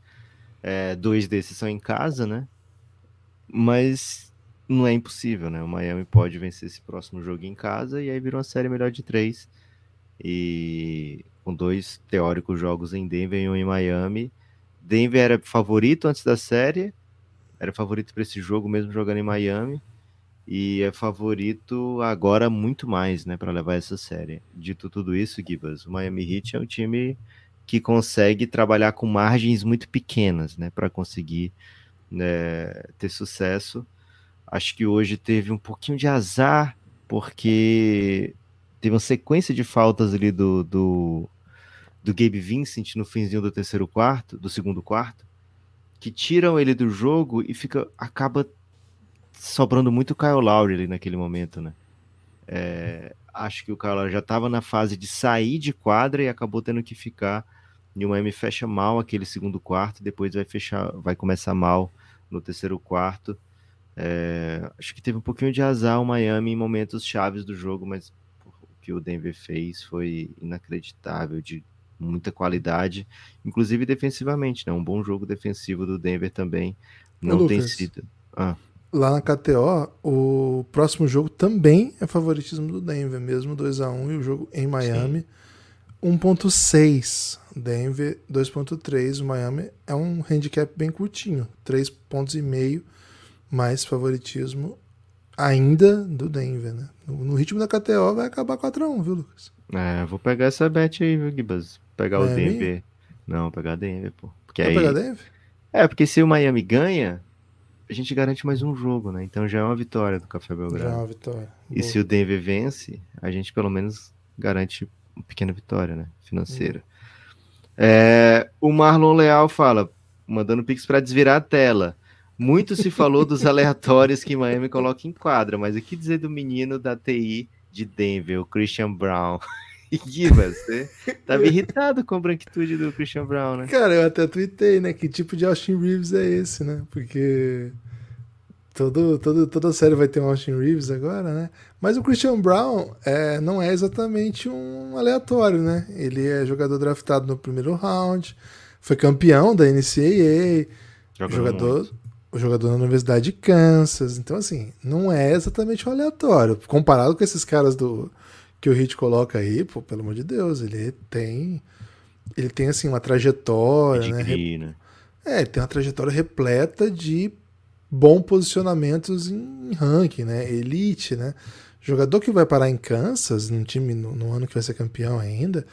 É, dois desses são em casa, né? Mas não é impossível, né? O Miami pode vencer esse próximo jogo em casa e aí virou uma série melhor de três. E com dois teóricos jogos em Denver e um em Miami. Denver era favorito antes da série, era favorito para esse jogo mesmo jogando em Miami e é favorito agora muito mais, né, para levar essa série. Dito tudo isso, Gibas, o Miami Heat é um time que consegue trabalhar com margens muito pequenas, né, para conseguir né, ter sucesso. Acho que hoje teve um pouquinho de azar, porque teve uma sequência de faltas ali do, do, do Gabe Vincent no finzinho do terceiro quarto, do segundo quarto, que tiram ele do jogo e fica acaba sobrando muito o Kyle Lowry ali naquele momento, né? É, acho que o Kyle Lowry já estava na fase de sair de quadra e acabou tendo que ficar. E o Miami fecha mal aquele segundo quarto, depois vai fechar, vai começar mal no terceiro quarto. É, acho que teve um pouquinho de azar o Miami em momentos chaves do jogo, mas o que o Denver fez foi inacreditável, de muita qualidade, inclusive defensivamente, né? Um bom jogo defensivo do Denver também não tem sido. Ah lá na KTO, o próximo jogo também é favoritismo do Denver, mesmo 2 a 1 e o jogo em Miami 1.6, Denver 2.3, o Miami é um handicap bem curtinho, 3 pontos e meio mais favoritismo ainda do Denver, né? No, ritmo da KTO vai acabar 4 a 1, viu, Lucas? É, vou pegar essa bet aí, viu, Gibas? Pegar Miami? o Denver. Não, pegar Denver, pô. Porque vai aí... pegar Denver? É, porque se o Miami ganha, a gente garante mais um jogo, né? Então já é uma vitória do Café Belgrado. Já é uma vitória. E Boa. se o Denver vence, a gente pelo menos garante uma pequena vitória, né? Financeira. É, o Marlon Leal fala, mandando pix para desvirar a tela. Muito se falou dos aleatórios que Miami coloca em quadra, mas o que dizer do menino da TI de Denver, o Christian Brown? Gui, você tava irritado com a branquitude do Christian Brown, né? Cara, eu até tuitei, né? Que tipo de Austin Reeves é esse, né? Porque todo, todo, toda série vai ter um Austin Reeves agora, né? Mas o Christian Brown é, não é exatamente um aleatório, né? Ele é jogador draftado no primeiro round, foi campeão da NCAA, jogador, o jogador na Universidade de Kansas. Então, assim, não é exatamente um aleatório. Comparado com esses caras do que o Hit coloca aí, pô, pelo amor de Deus, ele tem ele tem assim uma trajetória, né? né? É, tem uma trajetória repleta de bons posicionamentos em ranking, né? Elite, né? Jogador que vai parar em Kansas, num time no, no, ano que vai ser campeão ainda,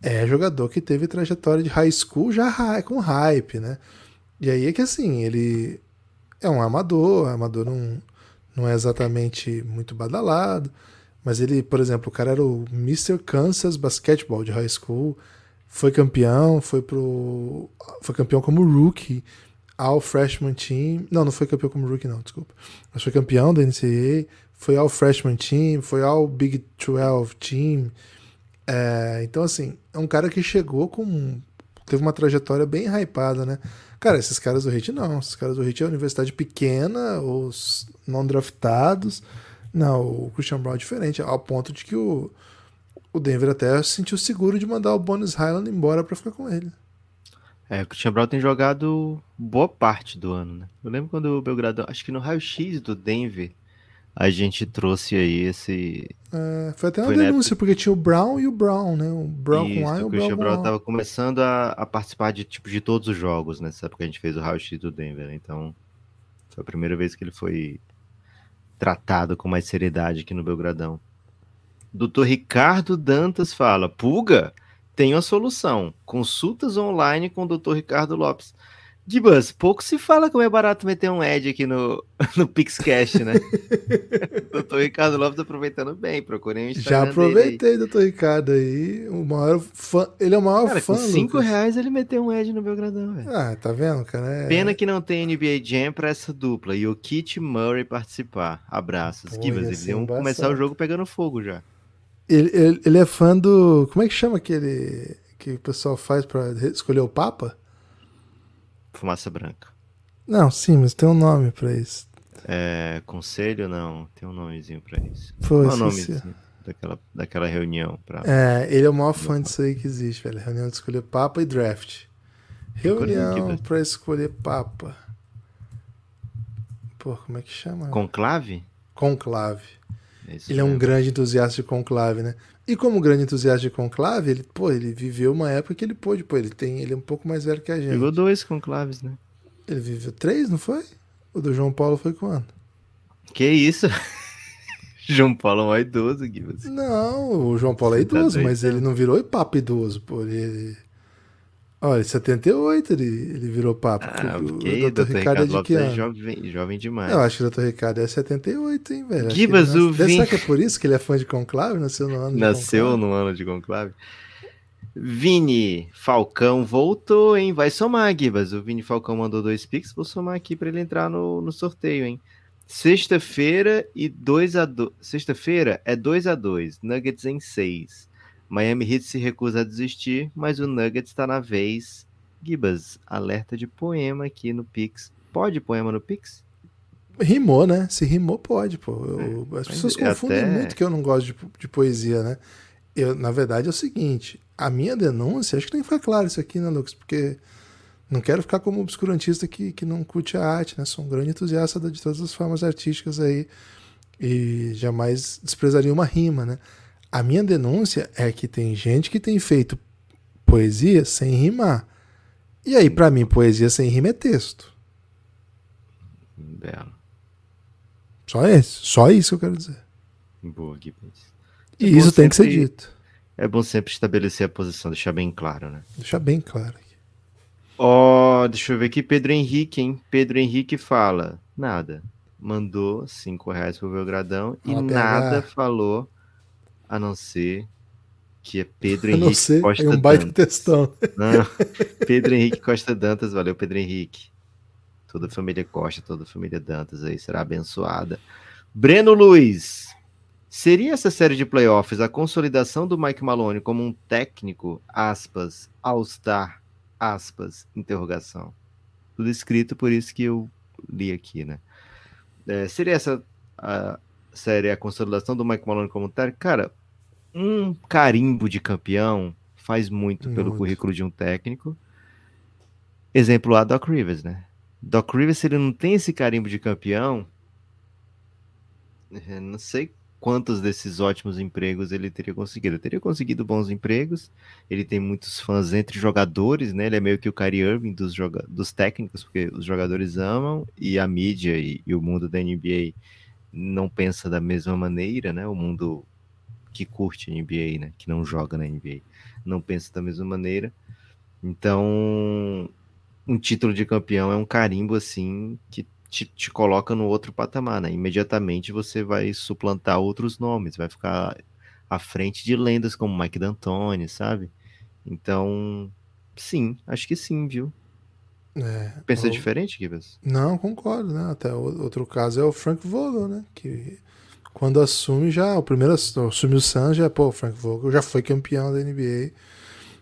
é jogador que teve trajetória de high school já com hype, né? E aí é que assim, ele é um amador, amador não, não é exatamente muito badalado, mas ele, por exemplo, o cara era o Mr. Kansas Basketball de high school, foi campeão, foi pro foi campeão como rookie ao freshman team. Não, não foi campeão como rookie não, desculpa. Mas foi campeão da NCAA, foi ao freshman team, foi ao Big 12 team. É, então assim, é um cara que chegou com teve uma trajetória bem hypada, né? Cara, esses caras do Hit não, esses caras do Hit é universidade pequena, os não draftados. Não, o Christian Brown é diferente, ao ponto de que o, o Denver até se sentiu seguro de mandar o Bonus Highland embora para ficar com ele. É, o Christian Brown tem jogado boa parte do ano, né? Eu lembro quando o Belgrado, acho que no raio-x do Denver, a gente trouxe aí esse. É, foi até uma Foi denúncia, porque tinha o Brown e o Brown, né? O Brown Isso, com A e o o Brown Christian com Brown A. tava começando a, a participar de tipo de todos os jogos nessa época que a gente fez o Street do Denver. Então, foi a primeira vez que ele foi tratado com mais seriedade aqui no Belgradão. Doutor Ricardo Dantas fala: Puga, tem uma solução. Consultas online com o Dr. Ricardo Lopes. Gibas, pouco se fala como é barato meter um ad aqui no, no PixCast, né? Doutor Ricardo Lopes aproveitando bem, procurem o Já Instagram aí. aproveitei, doutor Ricardo aí. O maior fã, ele é o maior Cara, fã. com 5 Lucas. reais ele meteu um ad no Belgradão, velho. Ah, tá vendo, cara? É... Pena que não tem NBA Jam pra essa dupla e o Kit Murray participar. Abraços. Pô, Gibas, eles iam embaçado. começar o jogo pegando fogo já. Ele, ele, ele é fã do. Como é que chama aquele que o pessoal faz pra escolher o Papa? Fumaça branca. Não, sim, mas tem um nome pra isso. É, conselho, não. Tem um nomezinho pra isso. Pô, Qual é o nome daquela, daquela reunião? Pra... É, ele é o maior fã disso aí que existe, velho. Reunião de escolher Papa e draft. Reunião Curitiba. pra escolher Papa. Pô, como é que chama? Conclave? Conclave. isso Ele é um mesmo. grande entusiasta de conclave, né? E como grande entusiasta de conclave, ele, pô, ele viveu uma época que ele pôde, pô, ele tem, ele é um pouco mais velho que a gente. Pegou dois conclaves, né? Ele viveu três, não foi? O do João Paulo foi quando? Que isso? João Paulo é um idoso, Gibas. Não, o João Paulo é Você tá idoso, doido, mas ele não virou papo idoso, pô. Ele... Olha, em 78 ele, ele virou papo. Ah, o, Dr. Dr. Ricardo é de Lopes que é ano? jovem, jovem demais. Eu acho que o Dr. Ricardo é 78, hein, velho? Gibas, o nasce- Vin- Será que é por isso que ele é fã de Conclave? Nasceu no ano de Nasceu Conclave? no ano de conclave. Vini Falcão voltou, hein? Vai somar, Gibas. O Vini Falcão mandou dois pix. Vou somar aqui para ele entrar no, no sorteio, hein? Sexta-feira e 2 a 2 Sexta-feira é 2 a 2 Nuggets em 6. Miami Heat se recusa a desistir, mas o Nuggets está na vez. Gibas, alerta de poema aqui no Pix. Pode poema no Pix? Rimou, né? Se rimou, pode, pô. Eu- as mas pessoas é confundem até- muito que eu não gosto de, de poesia, né? Eu, na verdade, é o seguinte: a minha denúncia, acho que tem que ficar claro isso aqui, né, Lucas? Porque não quero ficar como obscurantista que, que não curte a arte, né? Sou um grande entusiasta de todas as formas artísticas aí e jamais desprezaria uma rima, né? A minha denúncia é que tem gente que tem feito poesia sem rimar. E aí, pra mim, poesia sem rima é texto. Belo. Só esse. Só isso que eu quero dizer. Boa, Gibas. E É isso tem que ser dito. É bom sempre estabelecer a posição, deixar bem claro, né? Deixar bem claro aqui. Ó, deixa eu ver aqui, Pedro Henrique, hein? Pedro Henrique fala, nada. Mandou cinco reais pro Belgradão e nada falou, a não ser que é Pedro A não Henrique ser Costa aí um baita Dantas. textão. Não, Pedro Henrique Costa Dantas, valeu, Pedro Henrique. Toda a família Costa, toda a família Dantas aí será abençoada. Breno Luiz, seria essa série de playoffs a consolidação do Mike Maloney como um técnico, aspas, all-star, aspas, interrogação. Tudo escrito, por isso que eu li aqui, né? É, seria essa a série a consolidação do Mike Maloney como técnico? Cara, um carimbo de campeão faz muito pelo Muito. currículo de um técnico. Exemplo lá, Doc Rivers, né? Doc Rivers, se ele não tem esse carimbo de campeão, eh, não sei quantos desses ótimos empregos ele teria conseguido. Ele teria conseguido bons empregos, ele tem muitos fãs entre jogadores, né? Ele é meio que o Kyrie Irving dos, dos técnicos, porque os jogadores amam e a mídia e, e o mundo da NBA não pensa da mesma maneira, né? O mundo que curte NBA, né? Que não joga na NBA, não pensa da mesma maneira. Então, um título de campeão é um carimbo assim que te, te coloca no outro patamar, né? Imediatamente você vai suplantar outros nomes, vai ficar à frente de lendas como Mike D'Antoni, sabe? Então, sim, acho que sim, viu? É, Pensa o- diferente, Gibas? Não, concordo, né? Até outro caso é o Frank Vogel, né? Que quando assume já, o primeiro ass- assume o Suns já, pô, o Frank Vogel já foi campeão da NBA.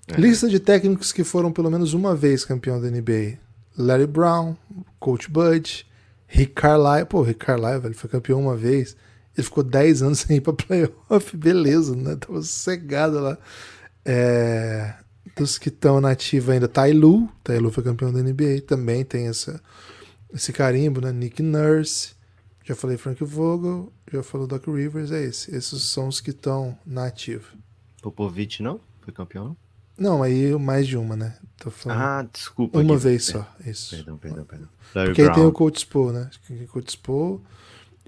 É. Lista de técnicos que foram pelo menos uma vez campeão da NBA. Larry Brown, Coach Bud, Rick Carlisle. Pô, Rick Carlisle, velho, foi campeão uma vez. Ele ficou 10 anos sem ir pra playoff. Beleza, né? Tava sossegado lá. É, dos que estão na ativa ainda. Ty Lue foi campeão da NBA. Também tem essa, esse carimbo, né? Nick Nurse. Já falei Frank Vogel, já falou Doc Rivers, é esse. Esses são os que estão na ativa. Popovich não? Foi campeão? não? Não, aí mais de uma, né? Tô falando Ah, desculpa. uma aqui. vez só. Isso. Perdão, perdão, perdão. Larry Porque aí tem Brown. o Coach Spo, né? O Coach Spo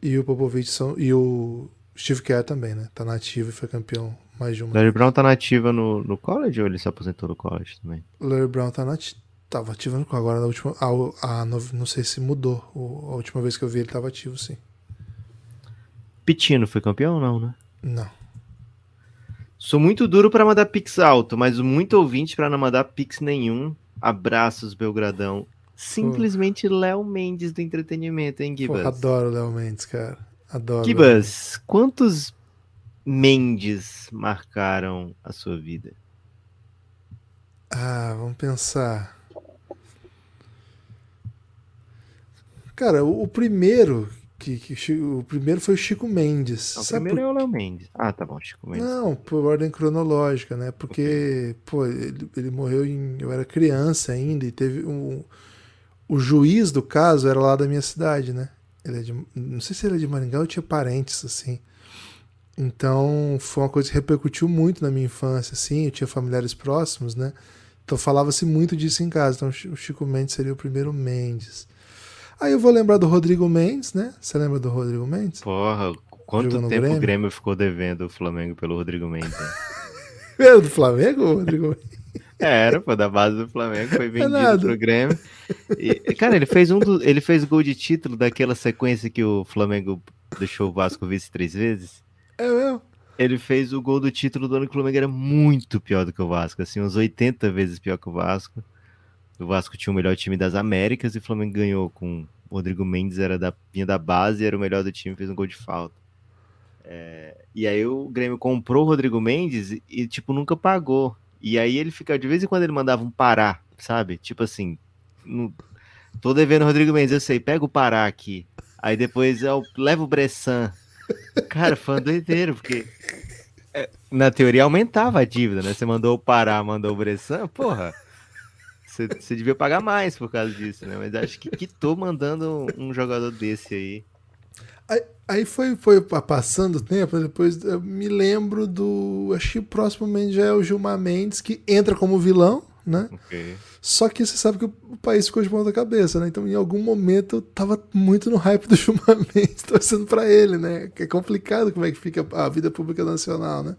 e o Popovich são. E o Steve Kerr também, né? Tá na ativa e foi campeão mais de uma. Larry Brown tá nativa no, no college ou ele se aposentou do college também? Larry Brown tá na ati- Tava ativando com agora na última. A, a, não sei se mudou. A última vez que eu vi ele tava ativo, sim. Pitino foi campeão ou não, né? Não. Sou muito duro pra mandar pix alto, mas muito ouvinte pra não mandar pix nenhum. Abraços, Belgradão. Simplesmente Léo Mendes do entretenimento, hein, Gibas? Adoro o Léo Mendes, cara. Adoro. Gibas, quantos Mendes marcaram a sua vida? Ah, vamos pensar. Cara, o, o primeiro que, que o primeiro foi o Chico Mendes. Não, o primeiro é o Léo Mendes. Ah, tá bom, Chico por... Mendes. Não, por ordem cronológica, né? Porque, pô, ele, ele morreu em. Eu era criança ainda e teve um. O juiz do caso era lá da minha cidade, né? Ele é de, não sei se ele é de Maringá ou tinha parentes, assim. Então, foi uma coisa que repercutiu muito na minha infância, assim. Eu tinha familiares próximos, né? Então, falava-se muito disso em casa. Então, o Chico Mendes seria o primeiro Mendes. Aí eu vou lembrar do Rodrigo Mendes, né? Você lembra do Rodrigo Mendes? Porra, quanto tempo Grêmio? o Grêmio ficou devendo o Flamengo pelo Rodrigo Mendes? né? Era do Flamengo, Rodrigo Mendes? É, Era, pô, da base do Flamengo, foi vendido nada. pro Grêmio. E, cara, ele fez um do, ele fez gol de título daquela sequência que o Flamengo deixou o Vasco vice três vezes. É mesmo? Ele fez o gol do título do ano que o Flamengo era muito pior do que o Vasco, assim, uns 80 vezes pior que o Vasco. O Vasco tinha o melhor time das Américas e o Flamengo ganhou com o Rodrigo Mendes, era da, vinha da base, era o melhor do time, fez um gol de falta. É, e aí o Grêmio comprou o Rodrigo Mendes e, tipo, nunca pagou. E aí ele fica, de vez em quando ele mandava um Pará, sabe? Tipo assim, no- tô devendo o Rodrigo Mendes, eu sei, pega o Pará aqui. Aí depois eu levo o Bressan. Cara, foi uma doideira, porque é, na teoria aumentava a dívida, né? Você mandou o Pará, mandou o Bressan, porra. Você, você devia pagar mais por causa disso, né? Mas acho que quitou mandando um jogador desse aí. Aí, aí foi, foi pa- passando o tempo, depois eu me lembro do. Acho que o próximo já é o Gilmar Mendes, que entra como vilão, né? Ok. Só que você sabe que o país ficou de ponta cabeça, né? Então, em algum momento, eu tava muito no hype do Mendes, torcendo pra ele, né? Que é complicado como é que fica a vida pública nacional, né?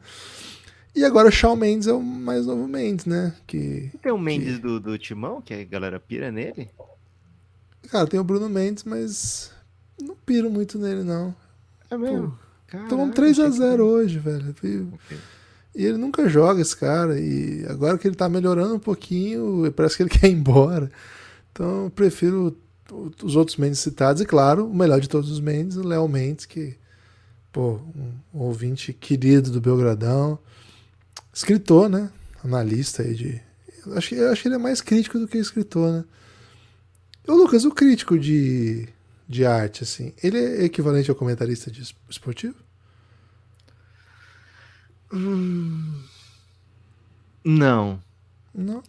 E agora o Shawn Mendes é o mais novo Mendes, né? Que, Tem o Mendes do, do Timão, que a galera pira nele. cara, tem o Bruno Mendes, mas não piro muito nele, não. É mesmo? Caraca, Tomamos 3 a achei que- 0 hoje, velho. E, Ok. E ele nunca joga esse cara. E agora que ele tá melhorando um pouquinho, parece que ele quer ir embora. Então eu prefiro o- os outros Mendes citados. E claro, o melhor de todos os Mendes, o Léo Mendes, que, pô, um ouvinte querido do Belgradão. Escritor, né? Analista aí de. Eu acho, eu acho que ele é mais crítico do que escritor, né? Ô, Lucas, o crítico de, de arte, assim, ele é equivalente ao comentarista de es- esportivo? Não, Não.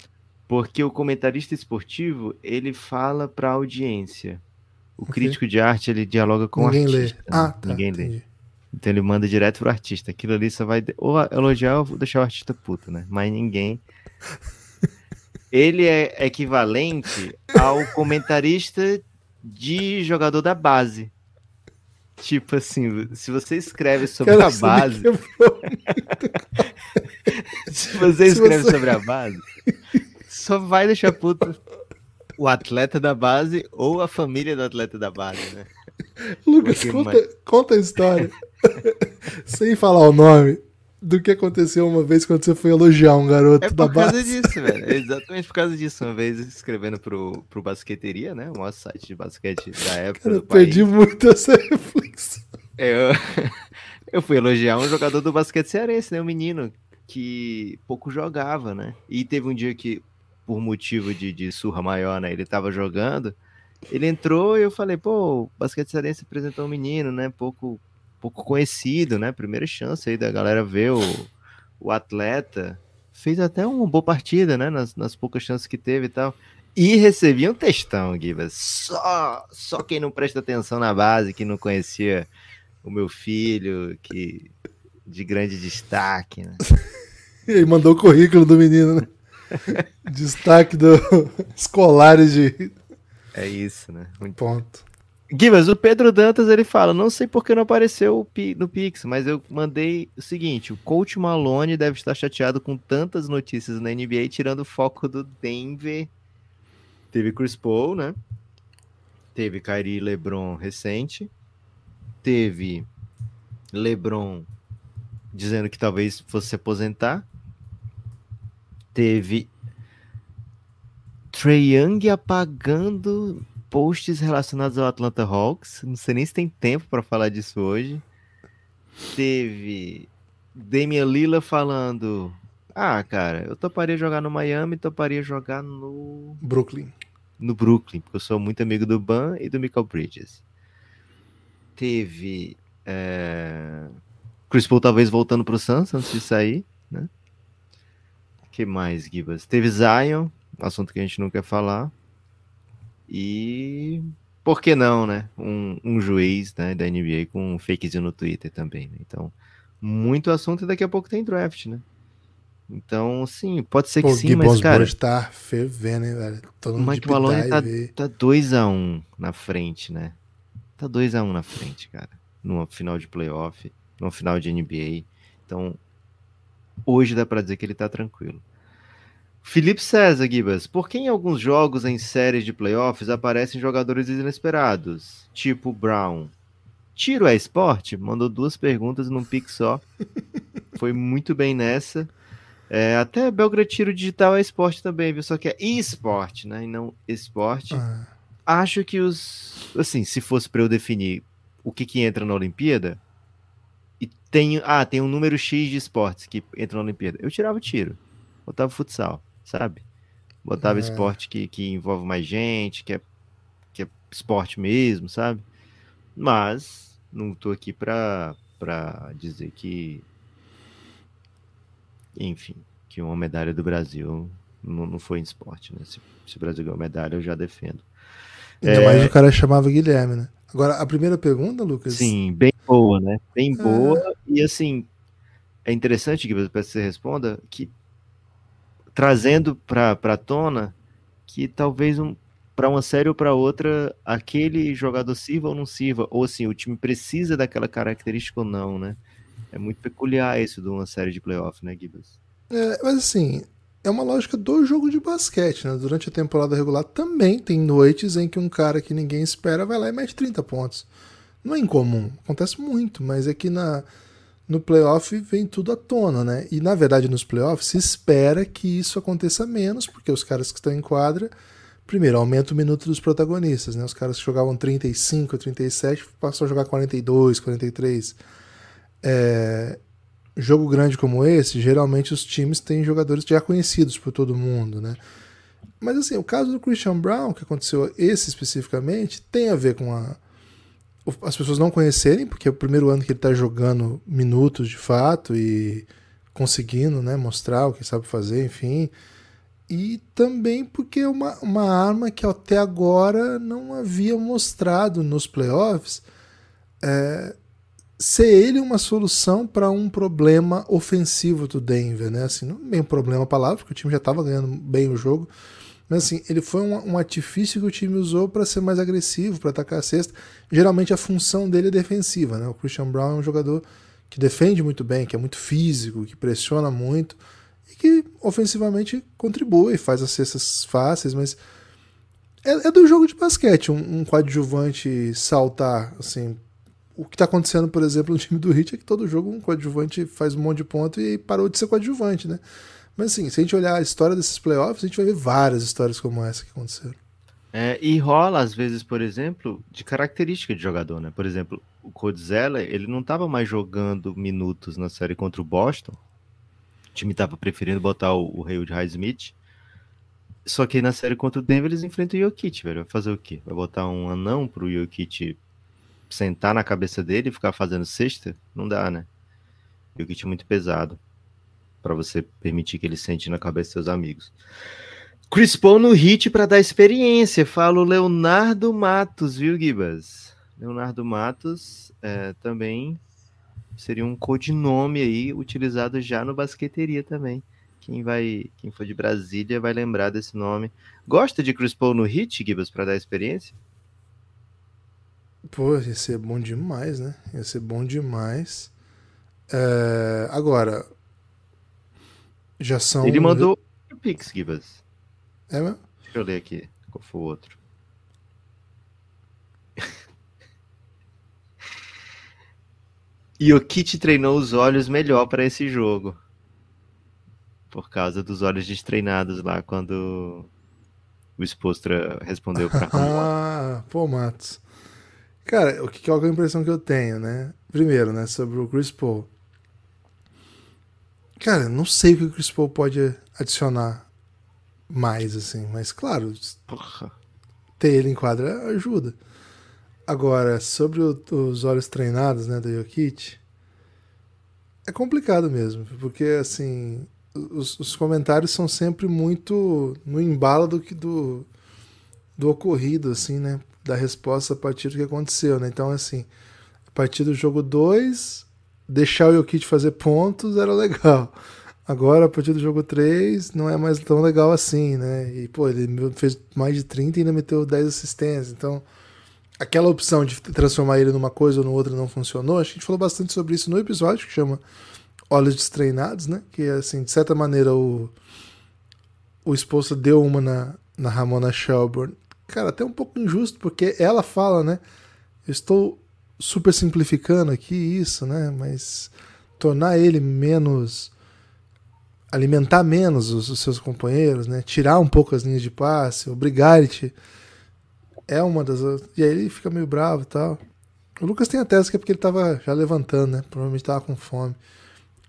porque o comentarista esportivo, ele fala pra audiência. O Ok. crítico de arte, ele dialoga com Ninguém o lê. artista. né? Ah, tá. Ninguém lê. entendi. Então ele manda direto pro artista. Aquilo ali só vai ou elogiar ou deixar o artista puto, né? Mas ninguém. Ele é equivalente ao comentarista de jogador da base. Tipo assim, se você escreve sobre Cara, a base, se você se escreve você- sobre a base, só vai deixar puto o atleta da base ou a família do atleta da base, né? Lucas, Porque, conta, conta a história. Sem falar o nome do que aconteceu uma vez quando você foi elogiar um garoto É da por causa base. disso, velho. É exatamente por causa disso. Uma vez escrevendo pro, pro Basqueteria, né? O maior site de basquete da época. Cara, eu país. perdi muito essa reflexão. Eu, eu fui elogiar um jogador do basquete cearense, né? Um menino que pouco jogava, né? E teve um dia que, por motivo de, de surra maior, né? Ele tava jogando. Ele entrou e eu falei, pô, o basquete cearense apresentou um menino, né? Pouco, pouco conhecido, né? Primeira chance aí da galera ver o, o atleta. Fez até uma boa partida, né? Nas, nas poucas chances que teve e tal. E recebi um textão, Gibas. Só, só quem não presta atenção na base, que não conhecia o meu filho, que de grande destaque, né? E aí mandou o currículo do menino, né? Destaque do escolares de. É isso, né? Muito ponto. Gibas, o Pedro Dantas ele fala: não sei por que não apareceu no Pix, mas eu mandei o seguinte: o coach Malone deve estar chateado com tantas notícias na NBA, tirando o foco do Denver. Teve Chris Paul, né? Teve Kyrie LeBron recente. Teve LeBron dizendo que talvez fosse se aposentar. Teve Trey Young apagando posts relacionados ao Atlanta Hawks. Não sei nem se tem tempo para falar disso hoje. Teve Damian Lila falando: Ah, cara, eu toparia jogar no Miami, toparia jogar no Brooklyn. No Brooklyn, porque eu sou muito amigo do Ban e do Michael Bridges. Teve é... Chris Paul talvez voltando para o Suns antes de sair, né? que mais, Gibas? Teve Zion, assunto que a gente não quer falar. E por que não, né? Um, um juiz né, da NBA com um fakezinho no Twitter também. Né? Então, muito assunto e daqui a pouco tem draft, né? Então, sim, pode ser que Pô, sim, mas, cara... tá fervendo, hein, velho? Todo mundo o Mike Malone tá 2x1 um na frente, né? Tá 2x1 um na frente, cara. Numa final de playoff, numa final de NBA. Então, hoje dá para dizer que ele tá tranquilo. Felipe César, Gibas, por que em alguns jogos em séries de playoffs aparecem jogadores inesperados, tipo Brown? Tiro é esporte? Mandou duas perguntas num pique só. Foi muito bem nessa. É, até Belgrade Tiro Digital é esporte também, viu? Só que é esporte, né? E não esporte. Ah. Acho que os. Assim, se fosse para eu definir o que, que entra na Olimpíada, e tem. Ah, tem um número X de esportes que entra na Olimpíada. Eu tirava tiro. Botava futsal sabe? Botava é. esporte que, que envolve mais gente, que é, que é esporte mesmo, sabe? Mas não tô aqui pra, pra dizer que. Enfim, que uma medalha do Brasil não, não foi em esporte, né? Se, se o Brasil ganhou medalha, eu já defendo. Ainda é... mais o cara chamava Guilherme, né? Agora, a primeira pergunta, Lucas? Sim, bem boa, né? Bem é. boa. E assim, é interessante que você responda que trazendo para a tona que talvez um, para uma série ou para outra aquele jogador sirva ou não sirva, ou assim, o time precisa daquela característica ou não, né? É muito peculiar isso de uma série de playoff, né, Gibbs? É, mas assim, é uma lógica do jogo de basquete, né? Durante a temporada regular também tem noites em que um cara que ninguém espera vai lá e mete 30 pontos. Não é incomum, acontece muito, mas é que na, no playoff vem tudo à tona, né? E na verdade nos playoffs se espera que isso aconteça menos, porque os caras que estão em quadra, primeiro, aumenta o minuto dos protagonistas, né? Os caras que jogavam 35, 37 passam a jogar 42, 43. É... Jogo grande como esse, geralmente os times têm jogadores já conhecidos por todo mundo, né? Mas assim, o caso do Christian Brown, que aconteceu esse especificamente, tem a ver com a as pessoas não conhecerem, porque é o primeiro ano que ele está jogando minutos de fato e conseguindo né, mostrar o que sabe fazer, enfim. E também porque é uma, uma arma que até agora não havia mostrado nos playoffs é, ser ele uma solução para um problema ofensivo do Denver, né? Assim, não é bem um problema a palavra, porque o time já estava ganhando bem o jogo, mas assim, ele foi um, um artifício que o time usou para ser mais agressivo, para atacar a cesta. Geralmente a função dele é defensiva, né? O Christian Brown é um jogador que defende muito bem, que é muito físico, que pressiona muito e que ofensivamente contribui, faz as cestas fáceis, mas é, é do jogo de basquete um, um coadjuvante saltar, assim, o que está acontecendo, por exemplo, no time do Heat é que todo jogo um coadjuvante faz um monte de ponto e parou de ser coadjuvante, né? Mas assim, se a gente olhar a história desses playoffs, a gente vai ver várias histórias como essa que aconteceram. É, e rola, às vezes, por exemplo, de característica de jogador, né? Por exemplo, o Codzella, ele não estava mais jogando minutos na série contra o Boston. O time estava preferindo botar o, o Hayward Highsmith. Só que na série contra o Denver eles enfrentam o Jokic, velho. Vai fazer o quê? Vai botar um anão pro Jokic sentar na cabeça dele e ficar fazendo cesta? Não dá, né? Jokic é muito pesado para você permitir que ele sente na cabeça dos seus amigos. Chris Paul no hit para dar experiência. Falo Leonardo Matos, viu, Gibas? Leonardo Matos é, também seria um codinome aí utilizado já no basqueteria também. Quem vai, quem for de Brasília vai lembrar desse nome. Gosta de Chris Paul no hit, Gibas, para dar experiência? Pô, ia ser bom demais, né? Ia ser bom demais. É... Agora, já são. Ele mandou o Pix, Gibas. É mesmo? Deixa eu ler aqui qual foi o outro. E o Kit treinou os olhos melhor para esse jogo. Por causa dos olhos destreinados lá quando o Spostra respondeu para Ah, pô, Matos. Cara, o que, qual é a impressão que eu tenho, né? Primeiro, né, sobre o Chris Paul. Cara, não sei o que o Chris Paul pode adicionar mais, assim. Mas, claro, Porra. ter ele em quadra ajuda. Agora, sobre o, os olhos treinados, né, do Jokic, é complicado mesmo, porque, assim, os, os, comentários são sempre muito no embalo do que do, do ocorrido, assim, né, da resposta a partir do que aconteceu, né. Então, assim, a partir do jogo 2, deixar o Jokic fazer pontos era legal. Agora, a partir do jogo 3, não é mais tão legal assim, né? E, pô, ele fez mais de 30 e ainda meteu 10 assistências. Então, aquela opção de transformar ele numa coisa ou no outra não funcionou. A gente falou bastante sobre isso no episódio que chama Olhos Destreinados, né? Que, assim, de certa maneira, o, o esposo deu uma na, na Ramona Shelburne. Cara, até um pouco injusto, porque ela fala, né? Eu estou super simplificando aqui isso, né? Mas tornar ele menos alimentar menos os, os, seus companheiros, né? Tirar um pouco as linhas de passe, obrigar ele é uma das e aí ele fica meio bravo e tal. O Lucas tem a tese que é porque ele tava já levantando, né? Provavelmente tava com fome.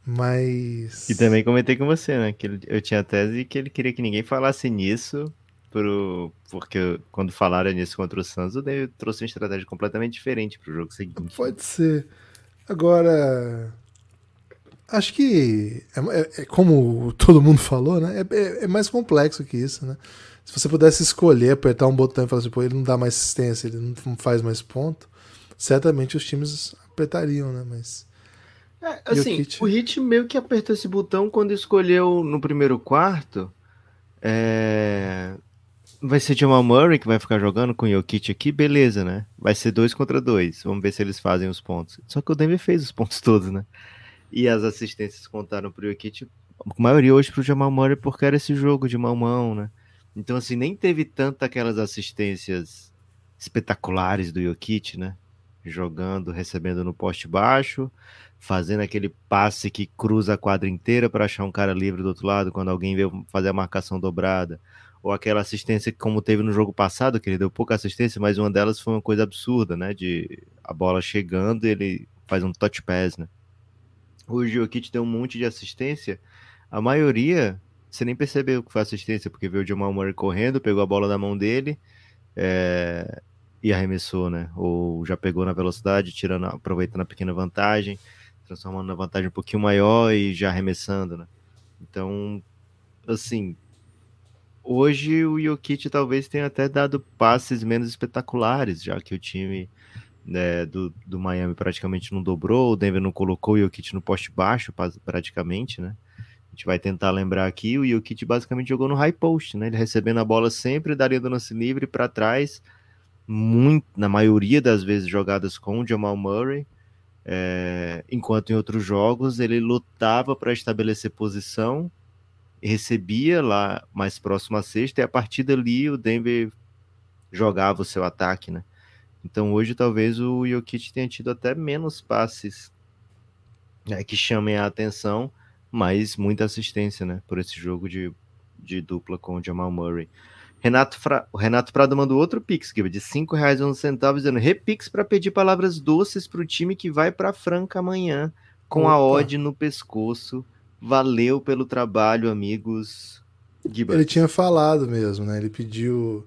Mas E também comentei com você, né, que eu tinha a tese que ele queria que ninguém falasse nisso pro porque quando falaram nisso contra o Santos, o David trouxe uma estratégia completamente diferente pro jogo seguinte. Pode ser. Agora, Acho que, é, é, é, como todo mundo falou, né? É, é, é, mais complexo que isso, né? Se você pudesse escolher, apertar um botão e falar assim, pô, ele não dá mais assistência, ele não faz mais ponto, certamente os times apertariam, né? Mas. É, assim, o, Hit... o Hit meio que apertou esse botão quando escolheu no primeiro quarto. É... Vai ser Jamal Murray que vai ficar jogando com o Jokic aqui, beleza, né? Vai ser dois contra dois. Vamos ver se eles fazem os pontos. Só que o Denver fez os pontos todos, né? E as assistências contaram pro Jokic, a maioria hoje pro Jamal Murray, porque era esse jogo de mão-mão, né? Então, assim, nem teve tanto aquelas assistências espetaculares do Jokic, né? Jogando, recebendo no poste baixo, fazendo aquele passe que cruza a quadra inteira para achar um cara livre do outro lado quando alguém veio fazer a marcação dobrada. Ou aquela assistência como teve no jogo passado, que ele deu pouca assistência, mas uma delas foi uma coisa absurda, né? De a bola chegando ele faz um touch pass, né? o Jokic deu um monte de assistência, a maioria você nem percebeu que foi assistência, porque veio o Jamal Murray correndo, pegou a bola na mão dele é, e arremessou, né? Ou já pegou na velocidade, tirando, aproveitando a pequena vantagem, transformando na vantagem um pouquinho maior e já arremessando, né? Então, assim, hoje o Jokic talvez tenha até dado passes menos espetaculares, já que o time né, do, do Miami praticamente não dobrou, o Denver não colocou o Jokic no poste baixo, praticamente, né? A gente vai tentar lembrar aqui, o Jokic basicamente jogou no high post, né? Ele recebendo a bola sempre, daria do lance livre para trás, muito, na maioria das vezes jogadas com o Jamal Murray, é, enquanto em outros jogos ele lutava para estabelecer posição, recebia lá mais próximo à sexta, e a partir dali o Denver jogava o seu ataque, né? Então hoje talvez o Jokic tenha tido até menos passes né, que chamem a atenção, mas muita assistência, né? Por esse jogo de, de dupla com o Jamal Murray. Renato, Fra... o Renato Prado mandou outro pix, de R$ 5,11, dizendo repix para pedir palavras doces para o time que vai para Franca amanhã, com Opa. a odd no pescoço. Valeu pelo trabalho, amigos. Gibas. Ele tinha falado mesmo, né? Ele pediu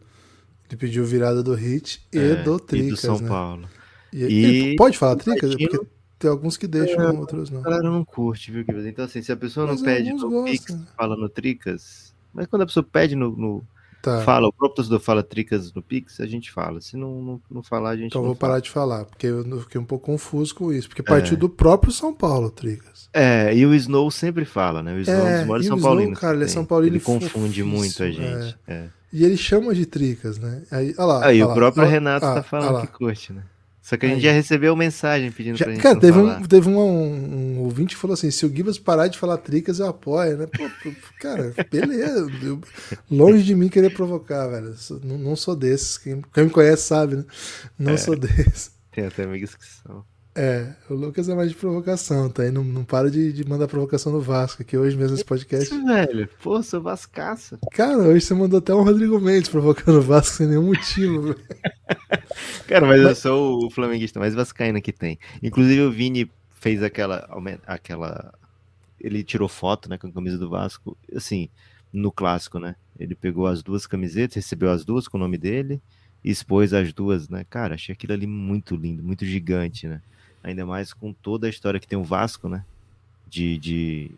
ele pediu virada do Hit e é, do Tricas, e do São né? Paulo. E, e... pode falar Tricas? Imagino... Porque tem alguns que deixam, é, outros não. A galera não curte, viu, Então, assim, se a pessoa Mas não pede no Pix, fala no Tricas, Mas quando a pessoa pede no, no Tá. fala, o próprio torcedor fala tricas no Pix, a gente fala. Se não, não, não falar, a gente Então vou parar fala. de falar, porque eu fiquei um pouco confuso com isso. Porque É. partiu do próprio São Paulo, Tricas. É, e o Snow sempre fala, né? O Snow é um É, dos São Paulinos. cara, ele é. São Paulino Ele confunde muito a gente. É. E ele chama de Tricas, né? Aí, olha lá. Aí olha o lá, próprio olha- Renato ah, tá falando que curte, né? Só que a gente já recebeu mensagem pedindo Já- pra gente cara, não teve, falar. um, teve um, um ouvinte que falou assim: se o Gibas parar de falar tricas, eu apoio, né? Pô, cara, beleza. eu- longe de mim querer provocar, velho. Não, não sou desses. Quem, quem me conhece sabe, né? Não É. sou desses. Tem até amigos que são. É, o Lucas é mais de provocação, tá? E não, não para de, de mandar provocação no Vasco, que hoje mesmo nesse podcast. Isso, velho. Pô, sou vascaça. Cara, hoje você mandou até um Rodrigo Mendes provocando o Vasco sem nenhum motivo. velho. Cara, mas eu sou o flamenguista mais vascaíno que tem. Inclusive o Vini fez aquela aquela ele tirou foto, né, com a camisa do Vasco, assim, no clássico, né? Ele pegou as duas camisetas, recebeu as duas com o nome dele e expôs as duas, né? Cara, achei aquilo ali muito lindo, muito gigante, né? Ainda mais com toda a história que tem o Vasco, né? De, de,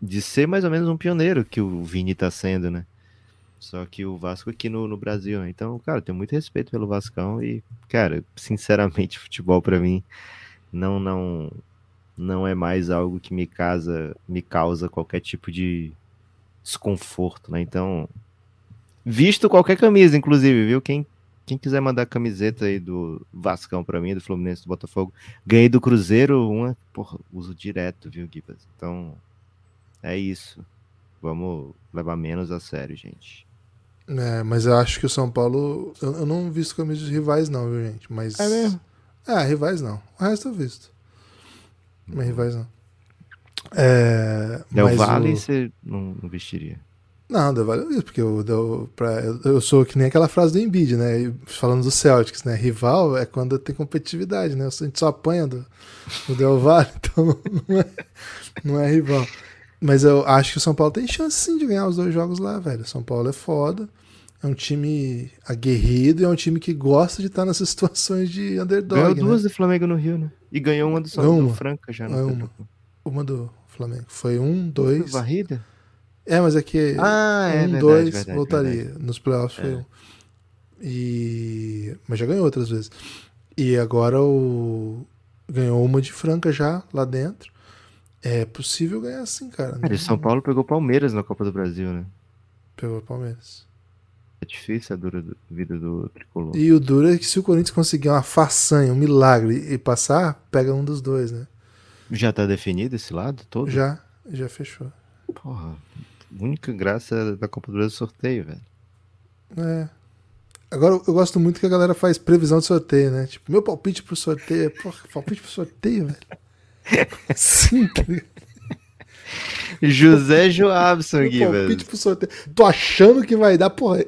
de ser mais ou menos um pioneiro que o Vini tá sendo, né? Só que o Vasco aqui no, no Brasil, né? Então, cara, eu tenho muito respeito pelo Vascão e, cara, sinceramente, futebol pra mim não não não é mais algo que me casa, me causa qualquer tipo de desconforto, né? Então, visto qualquer camisa, inclusive, viu? Quem quem quiser mandar camiseta aí do Vascão pra mim, do Fluminense, do Botafogo, ganhei do Cruzeiro, uma, porra, uso direto, viu, Gibas? Então, é isso. Vamos levar menos a sério, gente. É, mas eu acho que o São Paulo. Eu, eu não visto camisas de rivais, não, viu, gente? Mas. É mesmo? É, rivais não. O resto eu visto. Mas rivais não. É. Del mas Valle o- você não, não vestiria. Não, Del Valle eu visto, porque eu, Del- pra- eu, eu sou que nem aquela frase do Embiid, né? Falando do Celtics, né? Rival é quando tem competitividade, né? A gente só apanha do, do Del Valle, então não, é, não é rival. Mas eu acho que o São Paulo tem chance sim de ganhar os dois jogos lá, velho. São Paulo é foda. É um time aguerrido e é um time que gosta de estar nessas situações de underdog. Ganhou né? duas do Flamengo no Rio, né? E ganhou uma do São uma. Franca já. No uma. Uma do Flamengo. Foi um, dois. Varrida? É, mas é que Ah, é um, verdade, dois, verdade, voltaria. verdade. Nos playoffs foi É. um. E... Mas já ganhou outras vezes. E agora o... ganhou uma de Franca já, lá dentro. É possível ganhar sim, cara. Cara, e Não- São Paulo pegou Palmeiras na Copa do Brasil, né? Pegou Palmeiras. É difícil a dura vida do tricolor. E o duro é que se o Corinthians conseguir uma façanha, um milagre e passar, pega um dos dois, né? Já tá definido esse lado todo? Já, já fechou. Porra, única graça da Copa do Brasil é sorteio, velho. É. Agora eu gosto muito que a galera faz previsão de sorteio, né? Tipo, meu palpite pro sorteio. Porra, palpite pro sorteio, velho. Sim, tá? José Joabson, Meu Gibas. palpite pro sorteio. Tô achando que vai dar, porra.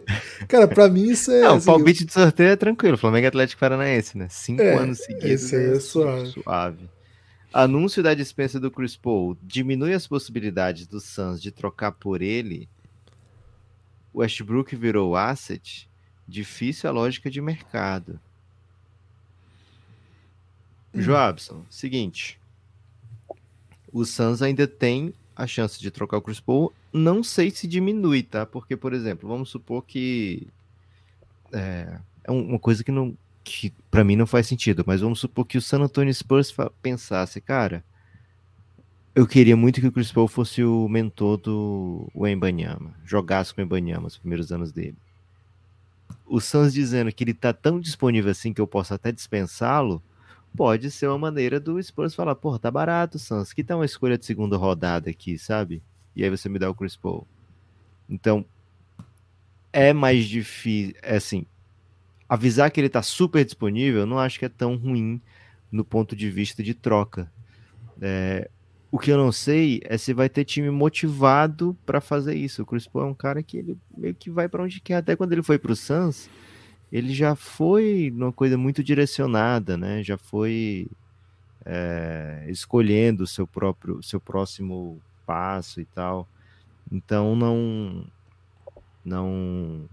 Cara, pra mim isso é. Não, o assim, palpite de sorteio é tranquilo. Flamengo Atlético Paranaense, né? Cinco É, anos seguidos. esse aí é suave. suave. Anúncio da dispensa do Chris Paul diminui as possibilidades do Suns de trocar por ele. Westbrook virou asset. Difícil a lógica de mercado. Hum. Joabson, seguinte. O Suns ainda tem a chance de trocar o Chris Paul. Não sei se diminui, tá? Porque, por exemplo, vamos supor que. É, é um- uma coisa que não. Que para mim não faz sentido, mas vamos supor que o San Antonio Spurs pensasse, cara. Eu queria muito que o Chris Paul fosse o mentor do Wembanyama, jogasse com o Wembanyama os primeiros anos dele. O Suns dizendo que ele tá tão disponível assim que eu posso até dispensá-lo, pode ser uma maneira do Spurs falar, porra, tá barato, Suns, que tá uma escolha de segunda rodada aqui, sabe? E aí você me dá o Chris Paul. Então, é mais difícil, é assim, avisar que ele tá super disponível, eu não acho que é tão ruim no ponto de vista de troca. É, o que eu não sei é se vai ter time motivado para fazer isso. O Chris Paul é um cara que ele meio que vai para onde quer. Até quando ele foi pro Suns, ele já foi numa coisa muito direcionada, né? Já foi é, escolhendo o seu próprio, seu próximo passo e tal. Então não, não,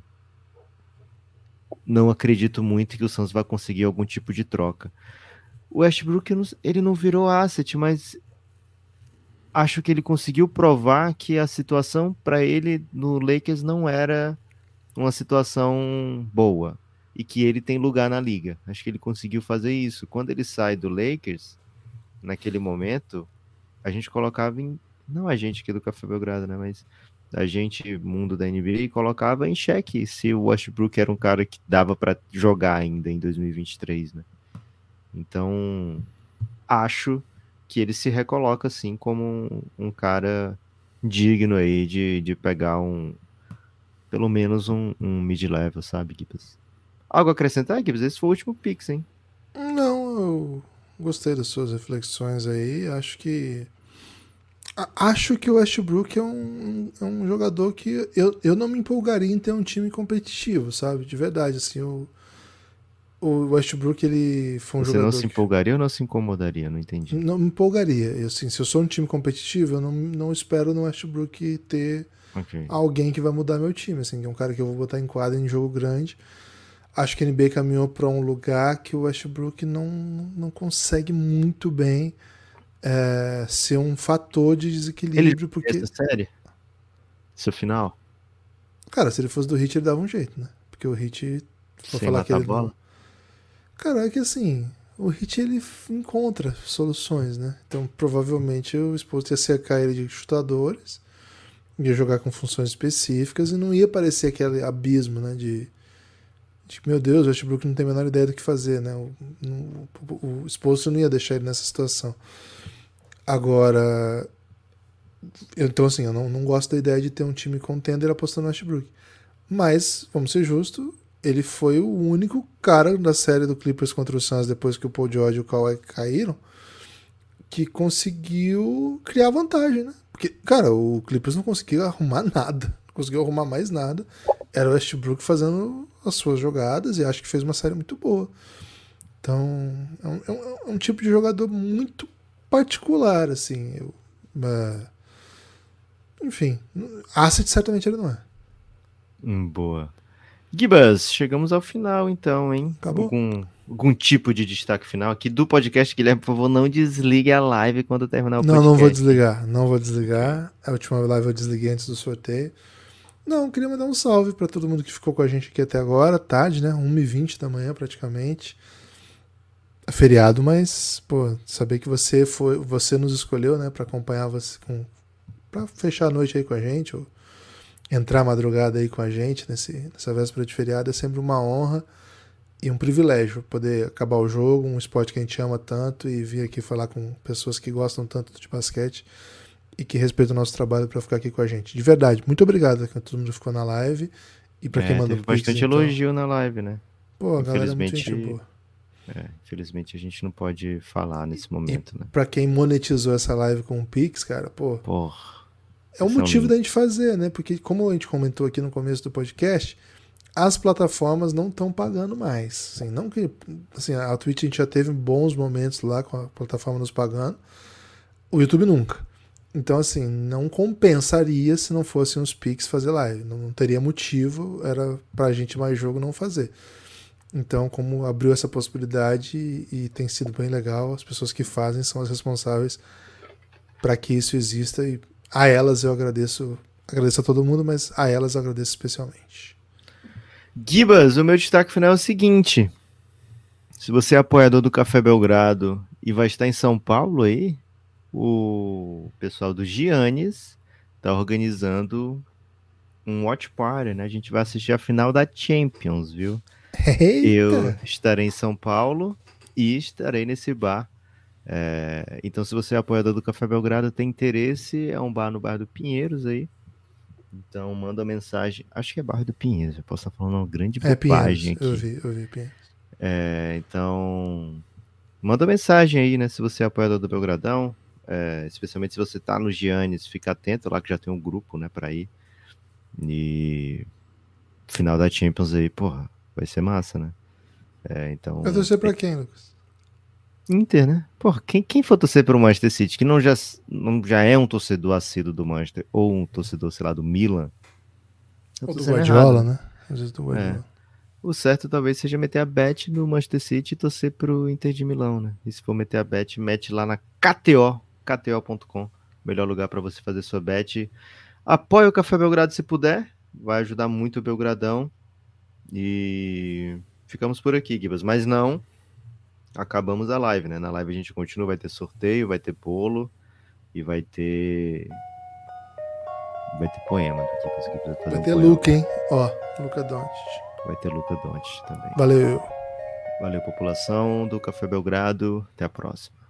não acredito muito que o Suns vai conseguir algum tipo de troca. O Westbrook ele não virou asset, mas acho que ele conseguiu provar que a situação para ele no Lakers não era uma situação boa e que ele tem lugar na liga. Acho que ele conseguiu fazer isso. Quando ele sai do Lakers, naquele momento, a gente colocava em. Não a gente aqui do Café Belgrado, né? Mas a gente, mundo da NBA, colocava em xeque se o Westbrook era um cara que dava para jogar ainda em 2023, né? Então, acho que ele se recoloca assim como um, um cara digno aí de, de pegar um pelo menos um, um mid-level, sabe, Gibbs? Algo a acrescentar, Gibbs? Esse foi o último Pix, hein? Não, eu gostei das suas reflexões aí. Acho que. Acho que o Westbrook é um, é um jogador que eu, eu não me empolgaria em ter um time competitivo, sabe? De verdade, assim, o, o Westbrook ele foi um Você jogador. Você não se empolgaria que... ou não se incomodaria? Não entendi. Não me empolgaria. Eu, assim, se eu sou um time competitivo, eu não, não espero no Westbrook ter okay. alguém que vai mudar meu time. Assim, é um cara que eu vou botar em quadra em jogo grande. Acho que a NBA caminhou para um lugar que o Westbrook não, não consegue muito bem é, ser um fator de desequilíbrio. Ele porque essa série? Seu final? Cara, se ele fosse do Hit, ele dava um jeito, né? Porque o Hit. Vou falar que ele. Bola? Cara, é que assim, o Hit ele encontra soluções, né? Então provavelmente o Exposto ia cercar ele de chutadores, ia jogar com funções específicas e não ia parecer aquele abismo, né? De, de meu Deus, o Westbrook não tem a menor ideia do que fazer, né? O, o, o Exposto não ia deixar ele nessa situação. Agora, então assim, eu não, não gosto da ideia de ter um time contender apostando no Westbrook. Mas, vamos ser justos, ele foi o único cara da série do Clippers contra o Suns depois que o Paul George e o Kawhi caíram que conseguiu criar vantagem, né? Porque, cara, o Clippers não conseguiu arrumar nada, não conseguiu arrumar mais nada. Era o Westbrook fazendo as suas jogadas e acho que fez uma série muito boa. Então, é um, é um, é um tipo de jogador muito particular, assim. Eu, uh, enfim, asset certamente ele não é. Hum, boa. Gibas, chegamos ao final então, hein? Acabou? Algum, algum tipo de destaque final aqui do podcast, Guilherme, por favor, não desligue a live quando terminar o não, podcast. Não, não vou desligar, não vou desligar. A última live eu desliguei antes do sorteio. Não, queria mandar um salve para todo mundo que ficou com a gente aqui até agora, tarde, né? 1h20 da manhã praticamente. É feriado, mas, pô, saber que você foi, você nos escolheu, né, para acompanhar você com para fechar a noite aí com a gente, ou entrar madrugada aí com a gente nesse, nessa véspera de feriado é sempre uma honra e um privilégio poder acabar o jogo, um esporte que a gente ama tanto e vir aqui falar com pessoas que gostam tanto de basquete e que respeitam o nosso trabalho para ficar aqui com a gente. De verdade, muito obrigado a todo mundo ficou na live e para é, quem mandou teve bastante então. elogio na live, né? Pô, a galera é muito gente boa. É, infelizmente a gente não pode falar nesse momento, e né? Para quem monetizou essa live com o Pix, cara, pô. Porra. É um motivo da gente fazer, né? Porque, como a gente comentou aqui no começo do podcast, as plataformas não estão pagando mais. Assim, não que, assim, a Twitch a gente já teve bons momentos lá com a plataforma nos pagando, o YouTube nunca. Então, assim, não compensaria se não fossem os Pix fazer live. Não, não teria motivo, era pra gente mais jogo não fazer. Então, como abriu essa possibilidade e, tem sido bem legal, as pessoas que fazem são as responsáveis para que isso exista e a elas eu agradeço, agradeço a todo mundo, mas a elas eu agradeço especialmente. Gibas, o meu destaque final é o seguinte: se você é apoiador do Café Belgrado e vai estar em São Paulo aí, o pessoal do Giannis está organizando um watch party, né? A gente vai assistir a final da Champions, viu? Eita. Eu estarei em São Paulo e estarei nesse bar é, então, se você é apoiador do Café Belgrado, tem interesse, é um bar no bairro do Pinheiros aí. Então, manda mensagem. Acho que é bairro do Pinheiros, eu posso estar falando uma grande é, bobagem aqui. Eu vi, eu vi Pinheiros. É, então, manda mensagem aí, né? Se você é apoiador do Belgradão, é, especialmente se você tá no Giannis, fica atento lá que já tem um grupo, né, para ir. E final da Champions aí, porra, vai ser massa, né? É, então. Vai torcer pra quem, Lucas? Inter, né? Porra, quem, quem for torcer pro Manchester City, que não já, não já é um torcedor assíduo do Manchester, ou um torcedor, sei lá, do Milan. Ou do Guardiola, né? Às vezes do Guardiola. É. O certo talvez seja meter a bet no Manchester City e torcer pro Inter de Milão, né? E se for meter a bet, mete lá na KTO, kto.com. melhor lugar para você fazer sua bet. Apoie o Café Belgrado se puder, vai ajudar muito o Belgradão. E ficamos por aqui, Gibas. Mas não acabamos a live, né? Na live a gente continua, vai ter sorteio, vai ter bolo e vai ter. Vai ter poema do Gibas. Vai ter um Luca, hein? Ó, Luca Doncic. Vai ter Luca Doncic também. Valeu. Valeu, população do Café Belgrado. Até a próxima.